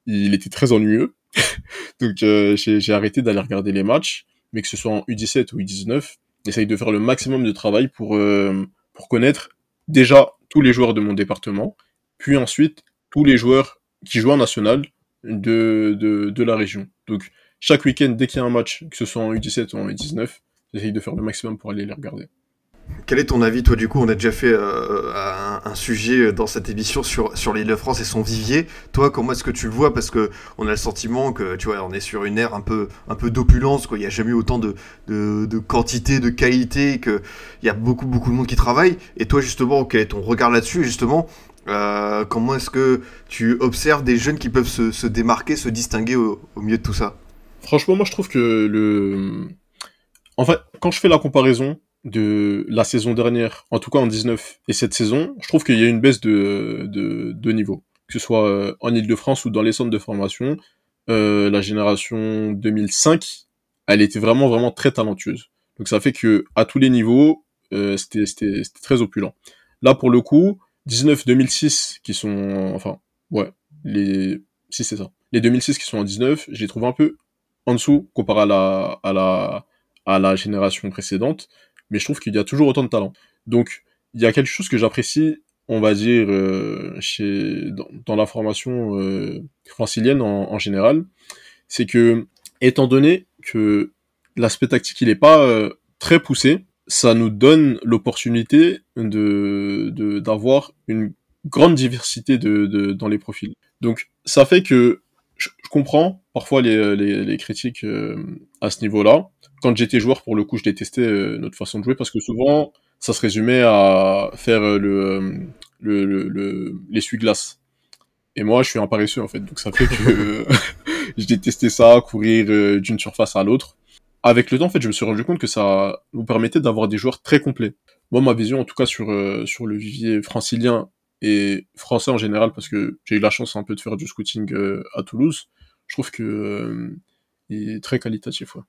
il était très ennuyeux. Donc euh, j'ai arrêté d'aller regarder les matchs, mais que ce soit en U17 ou U19, j'essaye de faire le maximum de travail pour, euh, pour connaître déjà tous les joueurs de mon département, puis ensuite tous les joueurs qui jouent en national de, de, de la région. Donc chaque week-end, dès qu'il y a un match, que ce soit en U17 ou en U19, j'essaye de faire le maximum pour aller les regarder. Quel est ton avis, toi, du coup? On a déjà fait euh, un, un sujet dans cette émission sur, sur l'île de France et son vivier. Toi, comment est-ce que tu le vois? Parce que on a le sentiment que, tu vois, on est sur une ère un peu, un peu d'opulence, quoi. Il n'y a jamais eu autant de, de, quantité, de qualité, que il y a beaucoup, beaucoup de monde qui travaille. Et toi, justement, quel est ton regard là-dessus? Justement, euh, comment est-ce que tu observes des jeunes qui peuvent se, se démarquer, se distinguer au, au milieu de tout ça? Franchement, moi je trouve que le... En fait, quand je fais la comparaison de la saison dernière, en tout cas en 19, et cette saison, je trouve qu'il y a une baisse de, de, niveau. Que ce soit euh, en Ile-de-France ou dans les centres de formation, euh, la génération 2005, elle était vraiment, vraiment très talentueuse. Donc ça fait que à tous les niveaux, euh, c'était très opulent. Là, pour le coup, 19-2006, qui sont... Enfin, ouais, les... Si, c'est ça. Les 2006 qui sont en 19, je les trouve un peu en dessous comparé à la, à la, à la génération précédente, mais je trouve qu'il y a toujours autant de talent. Donc, il y a quelque chose que j'apprécie, on va dire, euh, chez, dans, la formation euh, francilienne en, général, c'est que, étant donné que l'aspect tactique, il est pas euh, très poussé, ça nous donne l'opportunité de, d'avoir une grande diversité de, dans les profils. Donc, ça fait que je, je comprends parfois les, les, les critiques euh, à ce niveau-là. Quand j'étais joueur, pour le coup, je détestais euh, notre façon de jouer parce que souvent, ça se résumait à faire euh, le, le, le, le l'essuie-glace. Et moi, je suis un paresseux, en fait. Donc, ça fait que je détestais ça, courir d'une surface à l'autre. Avec le temps, en fait, je me suis rendu compte que ça nous permettait d'avoir des joueurs très complets. Moi, ma vision, en tout cas, sur, sur le vivier francilien et français en général, parce que j'ai eu la chance un peu de faire du scouting euh, à Toulouse, je trouve que euh, il est très qualitatif. Ouais.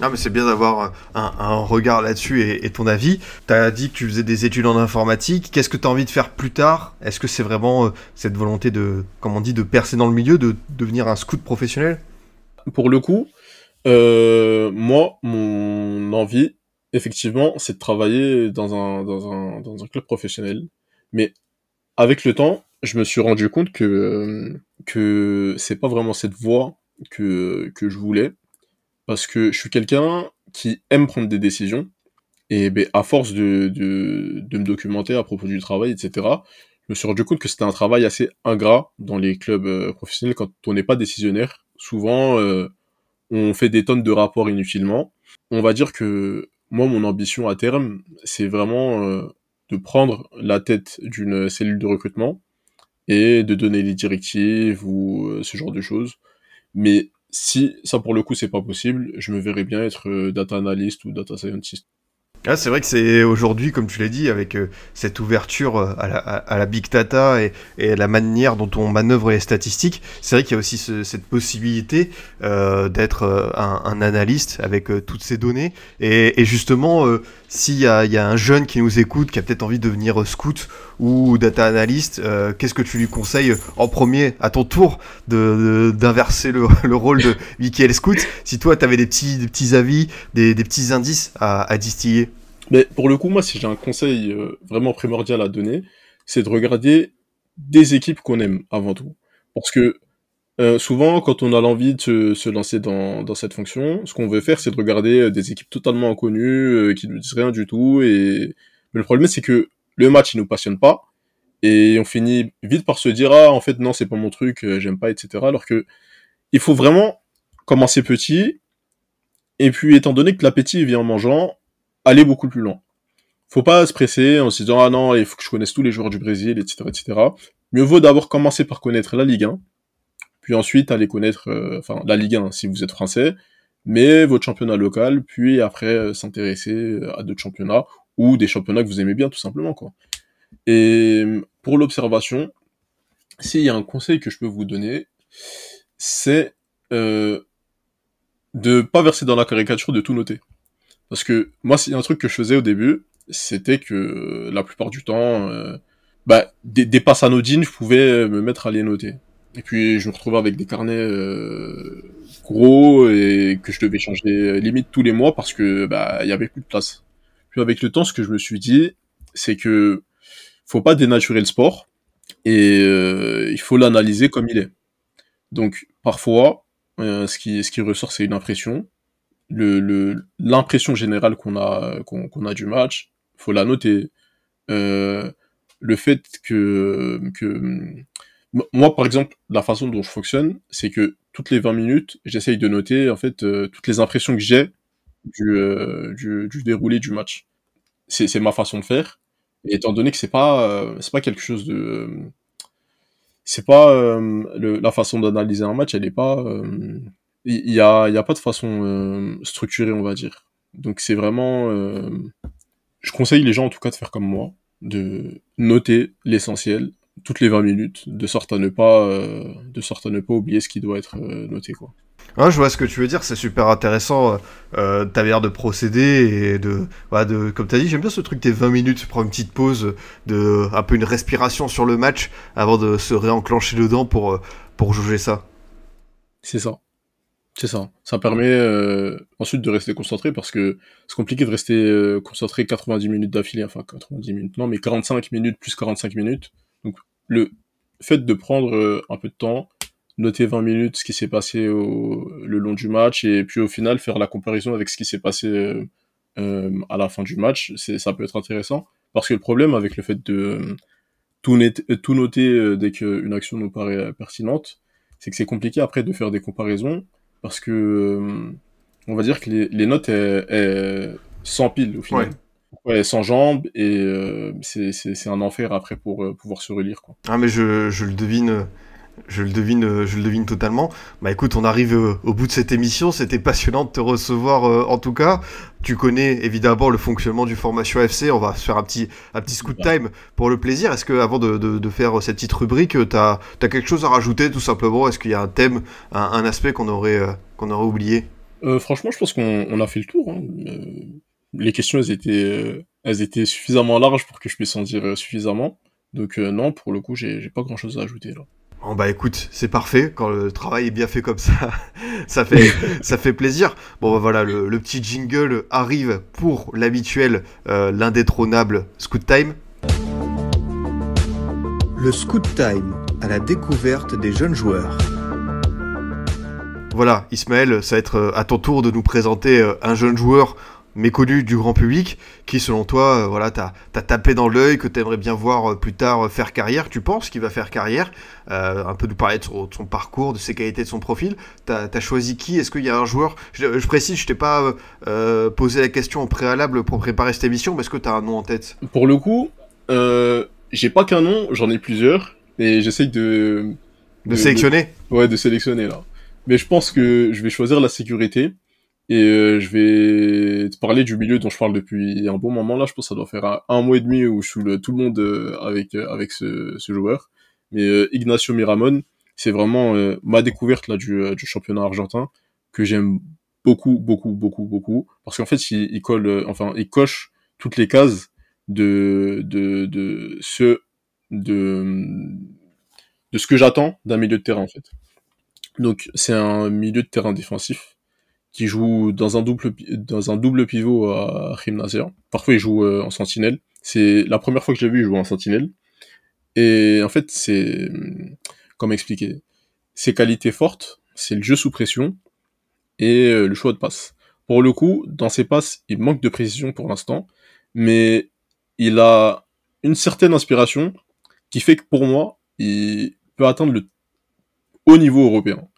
Non, mais c'est bien d'avoir un, un regard là-dessus et, et ton avis. Tu as dit que tu faisais des études en informatique. Qu'est-ce que tu as envie de faire plus tard? Est-ce que c'est vraiment euh, cette volonté de, comme on dit, de percer dans le milieu, de devenir un scout professionnel? Pour le coup, euh, moi, mon envie, effectivement, c'est de travailler dans un, dans, un, dans un club professionnel. Mais avec le temps, je me suis rendu compte que, euh, que c'est pas vraiment cette voie que, que je voulais. Parce que je suis quelqu'un qui aime prendre des décisions. Et ben, à force de, de, de me documenter à propos du travail, etc., je me suis rendu compte que c'était un travail assez ingrat dans les clubs euh, professionnels quand on n'est pas décisionnaire. Souvent, euh, on fait des tonnes de rapports inutilement. On va dire que moi, mon ambition à terme, c'est vraiment prendre la tête d'une cellule de recrutement et de donner les directives ou euh, ce genre de choses. Mais si ça pour le coup c'est pas possible, je me verrais bien être euh, data analyst ou data scientist. Ah, c'est vrai que c'est aujourd'hui, comme tu l'as dit, avec euh, cette ouverture euh, à la, big data et, et la manière dont on manœuvre les statistiques, c'est vrai qu'il y a aussi ce- cette possibilité euh, d'être un, analyste avec toutes ces données. Et, justement, s'il y y a un jeune qui nous écoute, qui a peut-être envie de devenir scout ou data analyst, qu'est-ce que tu lui conseilles en premier, à ton tour, de- de- d'inverser le, le rôle de Michael Scout? Si toi, tu avais des petits, des petits avis, des, petits indices à distiller Mais pour le coup, moi, si j'ai un conseil euh, vraiment primordial à donner, c'est de regarder des équipes qu'on aime avant tout. Parce que euh, souvent, quand on a l'envie de se, lancer dans, cette fonction, ce qu'on veut faire, c'est de regarder euh, des équipes totalement inconnues, qui ne disent rien du tout. Et... Mais le problème, c'est que le match, il nous passionne pas. Et on finit vite par se dire, ah, en fait, non, c'est pas mon truc, j'aime pas, etc. Alors que il faut vraiment commencer petit. Et puis, étant donné que l'appétit vient en mangeant, aller beaucoup plus loin. Faut pas se presser en se disant ah non il faut que je connaisse tous les joueurs du Brésil etc etc. Mieux vaut d'abord commencer par connaître la Ligue 1, puis ensuite aller connaître euh, enfin la Ligue 1 si vous êtes français, mais votre championnat local, puis après euh, s'intéresser euh, à d'autres championnats ou des championnats que vous aimez bien tout simplement quoi. Et pour l'observation, s'il y a un conseil que je peux vous donner, c'est euh, de pas verser dans la caricature de tout noter. Parce que moi, c'est un truc que je faisais au début, c'était que euh, la plupart du temps, euh, bah, des, des passes anodines, je pouvais me mettre à les noter. Et puis je me retrouvais avec des carnets euh, gros et que je devais changer euh, limite tous les mois parce que bah il y avait plus de place. Puis avec le temps, ce que je me suis dit, c'est que faut pas dénaturer le sport et euh, il faut l'analyser comme il est. Donc parfois, euh, ce qui ce qui ressort, c'est une impression l'impression générale qu'on a qu'on a du match, faut la noter. Euh, le fait que que moi par exemple la façon dont je fonctionne, c'est que toutes les 20 minutes, j'essaye de noter en fait euh, toutes les impressions que j'ai du, euh, du du déroulé du match. C'est c'est ma façon de faire. Et étant donné que c'est pas c'est pas quelque chose de c'est pas la façon d'analyser un match, elle est pas il y, a il y a pas de façon euh, structurée on va dire. Donc c'est vraiment euh, je conseille les gens en tout cas de faire comme moi, de noter l'essentiel toutes les 20 minutes de sorte à ne pas euh, de sorte à ne pas oublier ce qui doit être euh, noté quoi. Ah, je vois ce que tu veux dire, c'est super intéressant. Euh, ta manière de procéder et de, voilà, de comme tu as dit, j'aime bien ce truc des 20 minutes, prendre une petite pause, de un peu une respiration sur le match avant de se réenclencher dedans pour, euh, pour juger ça. C'est ça. C'est ça. Ça permet euh, ensuite de rester concentré parce que c'est compliqué de rester euh, concentré 90 minutes d'affilée, enfin 90 minutes non, mais 45 minutes plus 45 minutes. Donc le fait de prendre euh, un peu de temps, noter 20 minutes ce qui s'est passé au, le long du match et puis au final faire la comparaison avec ce qui s'est passé euh, euh, à la fin du match, ça peut être intéressant parce que le problème avec le fait de tout, net- tout noter dès qu'une action nous paraît pertinente, c'est que c'est compliqué après de faire des comparaisons parce que euh, on va dire que les, les notes elles, s'empilent au final. Ouais, sans jambes et euh, c'est un enfer après pour euh, pouvoir se relire quoi. Ah, mais je, je le devine. Je le devine, euh, je le devine totalement. Bah écoute, on arrive euh, au bout de cette émission. C'était passionnant de te recevoir euh, en tout cas. Tu connais évidemment le fonctionnement du formation FC. On va se faire un petit, un petit scoot time pour le plaisir. Est-ce que avant de, de, de faire cette petite rubrique, tu as, quelque chose à rajouter tout simplement? Est-ce qu'il y a un thème, un, un aspect qu'on aurait, euh, qu'on aurait oublié? Euh, franchement, je pense qu'on on a fait le tour. hein. Les questions elles étaient elles étaient suffisamment larges pour que je puisse en dire suffisamment. Donc non, pour le coup, j'ai pas grand chose à ajouter là. Bon bah écoute, c'est parfait, quand le travail est bien fait comme ça, ça fait, ça fait plaisir. Bon bah voilà, le, le petit jingle arrive pour l'habituel, euh, l'indétrônable Scoot Time. Le Scoot Time, à la découverte des jeunes joueurs. Voilà, Ismaël, ça va être euh, à ton tour de nous présenter euh, un jeune joueur méconnu du grand public qui, selon toi, euh, voilà, t'as as tapé dans l'œil, que t'aimerais bien voir euh, plus tard euh, faire carrière. Tu penses qu'il va faire carrière Euh, Un peu nous parler de son, de son parcours, de ses qualités, de son profil. T'as as choisi qui? Est-ce qu'il y a un joueur? Je, je précise, je t'ai pas euh, posé la question au préalable pour préparer cette émission, mais est-ce que t'as un nom en tête? Pour le coup, euh, j'ai pas qu'un nom, j'en ai plusieurs et j'essaye de De sélectionner? Ouais, de sélectionner là. Mais je pense que je vais choisir la sécurité Et euh, je vais te parler du milieu dont je parle depuis un bon moment là. Je pense que ça doit faire un, mois et demi où je suis le, tout le monde euh, avec euh, avec ce, joueur. Mais Ignacio Miramon, c'est vraiment ma découverte là du, championnat argentin que j'aime beaucoup, beaucoup, beaucoup, beaucoup. Parce qu'en fait, il, il colle, enfin, il coche toutes les cases de de de ce de de ce que j'attends d'un milieu de terrain en fait. Donc c'est un milieu de terrain défensif qui joue dans un double dans un double pivot à Gymnasia. Parfois il joue euh, en sentinelle. C'est la première fois que je l'ai vu il joue en sentinelle. Et en fait c'est comment expliquer? Ses qualités fortes, c'est le jeu sous pression et euh, le choix de passe. Pour le coup, dans ses passes, il manque de précision pour l'instant, mais il a une certaine inspiration qui fait que pour moi, il peut atteindre le haut niveau européen.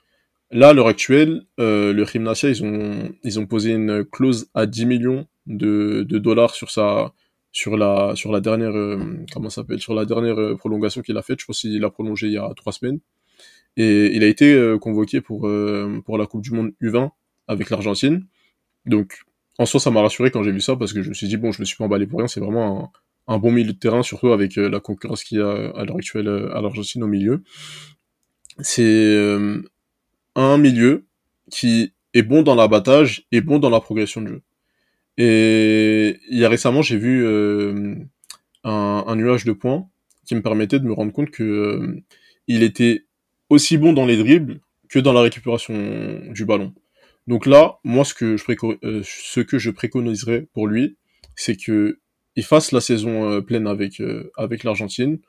Là, à l'heure actuelle, euh, le Gymnasia, ils ont, ils ont posé une clause à 10 millions de, de dollars sur sa, sur la, sur la dernière, euh, comment s'appelle, sur la dernière euh, prolongation qu'il a faite. Je pense qu'il a prolongé il y a trois semaines. Et il a été euh, convoqué pour, euh, pour la Coupe du Monde U20 avec l'Argentine. Donc, en soi, ça m'a rassuré quand j'ai vu ça parce que je me suis dit, bon, je me suis pas emballé pour rien. C'est vraiment un, un bon milieu de terrain, surtout avec la concurrence qu'il y a à l'heure actuelle à l'Argentine au milieu. C'est un milieu qui est bon dans l'abattage et bon dans la progression de jeu. Et il y a récemment, j'ai vu euh, un, nuage de points qui me permettait de me rendre compte que euh, il était aussi bon dans les dribbles que dans la récupération du ballon. Donc là, moi, ce que je, préco- euh, ce que je préconiserais pour lui, c'est que il fasse la saison pleine avec, avec l'Argentine,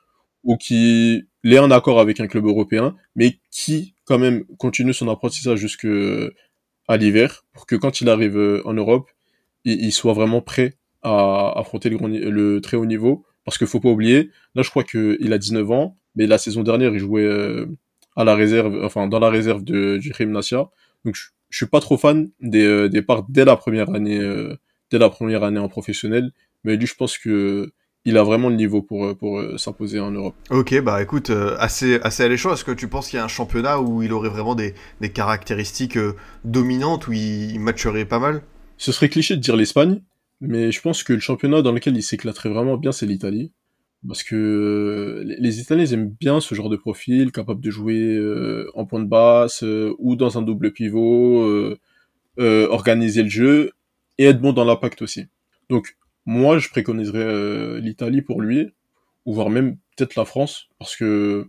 ou qu'il ait un accord avec un club européen, mais qui, quand même, continue son apprentissage jusque à l'hiver, pour que quand il arrive euh, en Europe, il, soit vraiment prêt à affronter le, très haut niveau. Parce qu'il faut pas oublier, là, je crois qu'il a 19 ans, mais la saison dernière, il jouait euh, à la réserve, enfin, dans la réserve de, du Gymnasia. Donc, je, je suis pas trop fan des euh, départs dès la première année, dès la première année en professionnel. Mais lui, je pense que il a vraiment le niveau pour, euh, pour euh, s'imposer en Europe. Ok, bah écoute, euh, assez, assez alléchant. Est-ce que tu penses qu'il y a un championnat où il aurait vraiment des, des caractéristiques euh, dominantes, où il, il matcherait pas mal? Ce serait cliché de dire l'Espagne, mais je pense que le championnat dans lequel il s'éclaterait vraiment bien, c'est l'Italie. Parce que les- Italiens aiment bien ce genre de profil, capable de jouer en point de basse ou dans un double pivot, organiser le jeu et être bon dans l'impact aussi. Donc moi, je préconiserais euh, l'Italie pour lui, ou voire même peut-être la France, parce que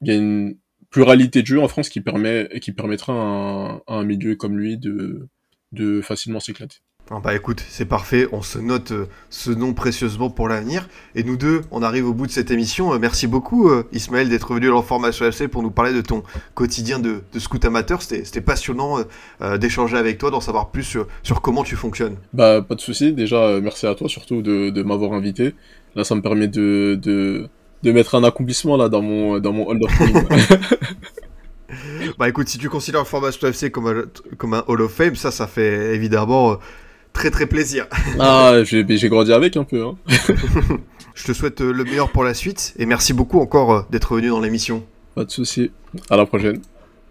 il y a une pluralité de jeux en France qui permet qui permettra à un, à un milieu comme lui de de facilement s'éclater. Ah Bah écoute, c'est parfait, on se note euh, ce nom précieusement pour l'avenir. Et nous deux, on arrive au bout de cette émission. Euh, merci beaucoup euh, Ismaël d'être venu dans l'information FC pour nous parler de ton quotidien de, de scout amateur. C'était passionnant d'échanger avec toi, d'en savoir plus sur, sur comment tu fonctionnes. Bah, pas de souci. Déjà, merci à toi surtout de, de m'avoir invité. Là, ça me permet de, de, de mettre un accomplissement là dans mon, dans mon Hall of Fame. Bah écoute, si tu considères l'information FC comme un, comme un Hall of Fame, ça, ça fait évidemment très très plaisir. ah, j'ai j'ai grandi avec un peu. Hein. Je te souhaite euh, le meilleur pour la suite et merci beaucoup encore euh, d'être venu dans l'émission. Pas de souci. À la prochaine.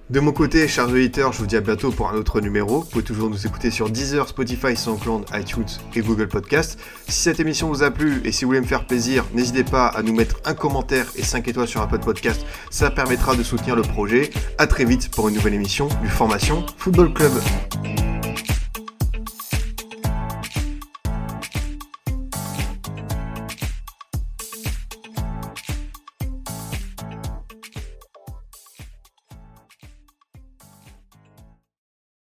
De mon côté, chers auditeurs, je vous dis à bientôt pour un autre numéro. Vous pouvez toujours nous écouter sur Deezer, Spotify, SoundCloud, iTunes et Google Podcast. Si cette émission vous a plu et si vous voulez me faire plaisir, n'hésitez pas à nous mettre un commentaire et 5 étoiles sur un pod podcast. Ça permettra de soutenir le projet. À très vite pour une nouvelle émission du Formation Football Club.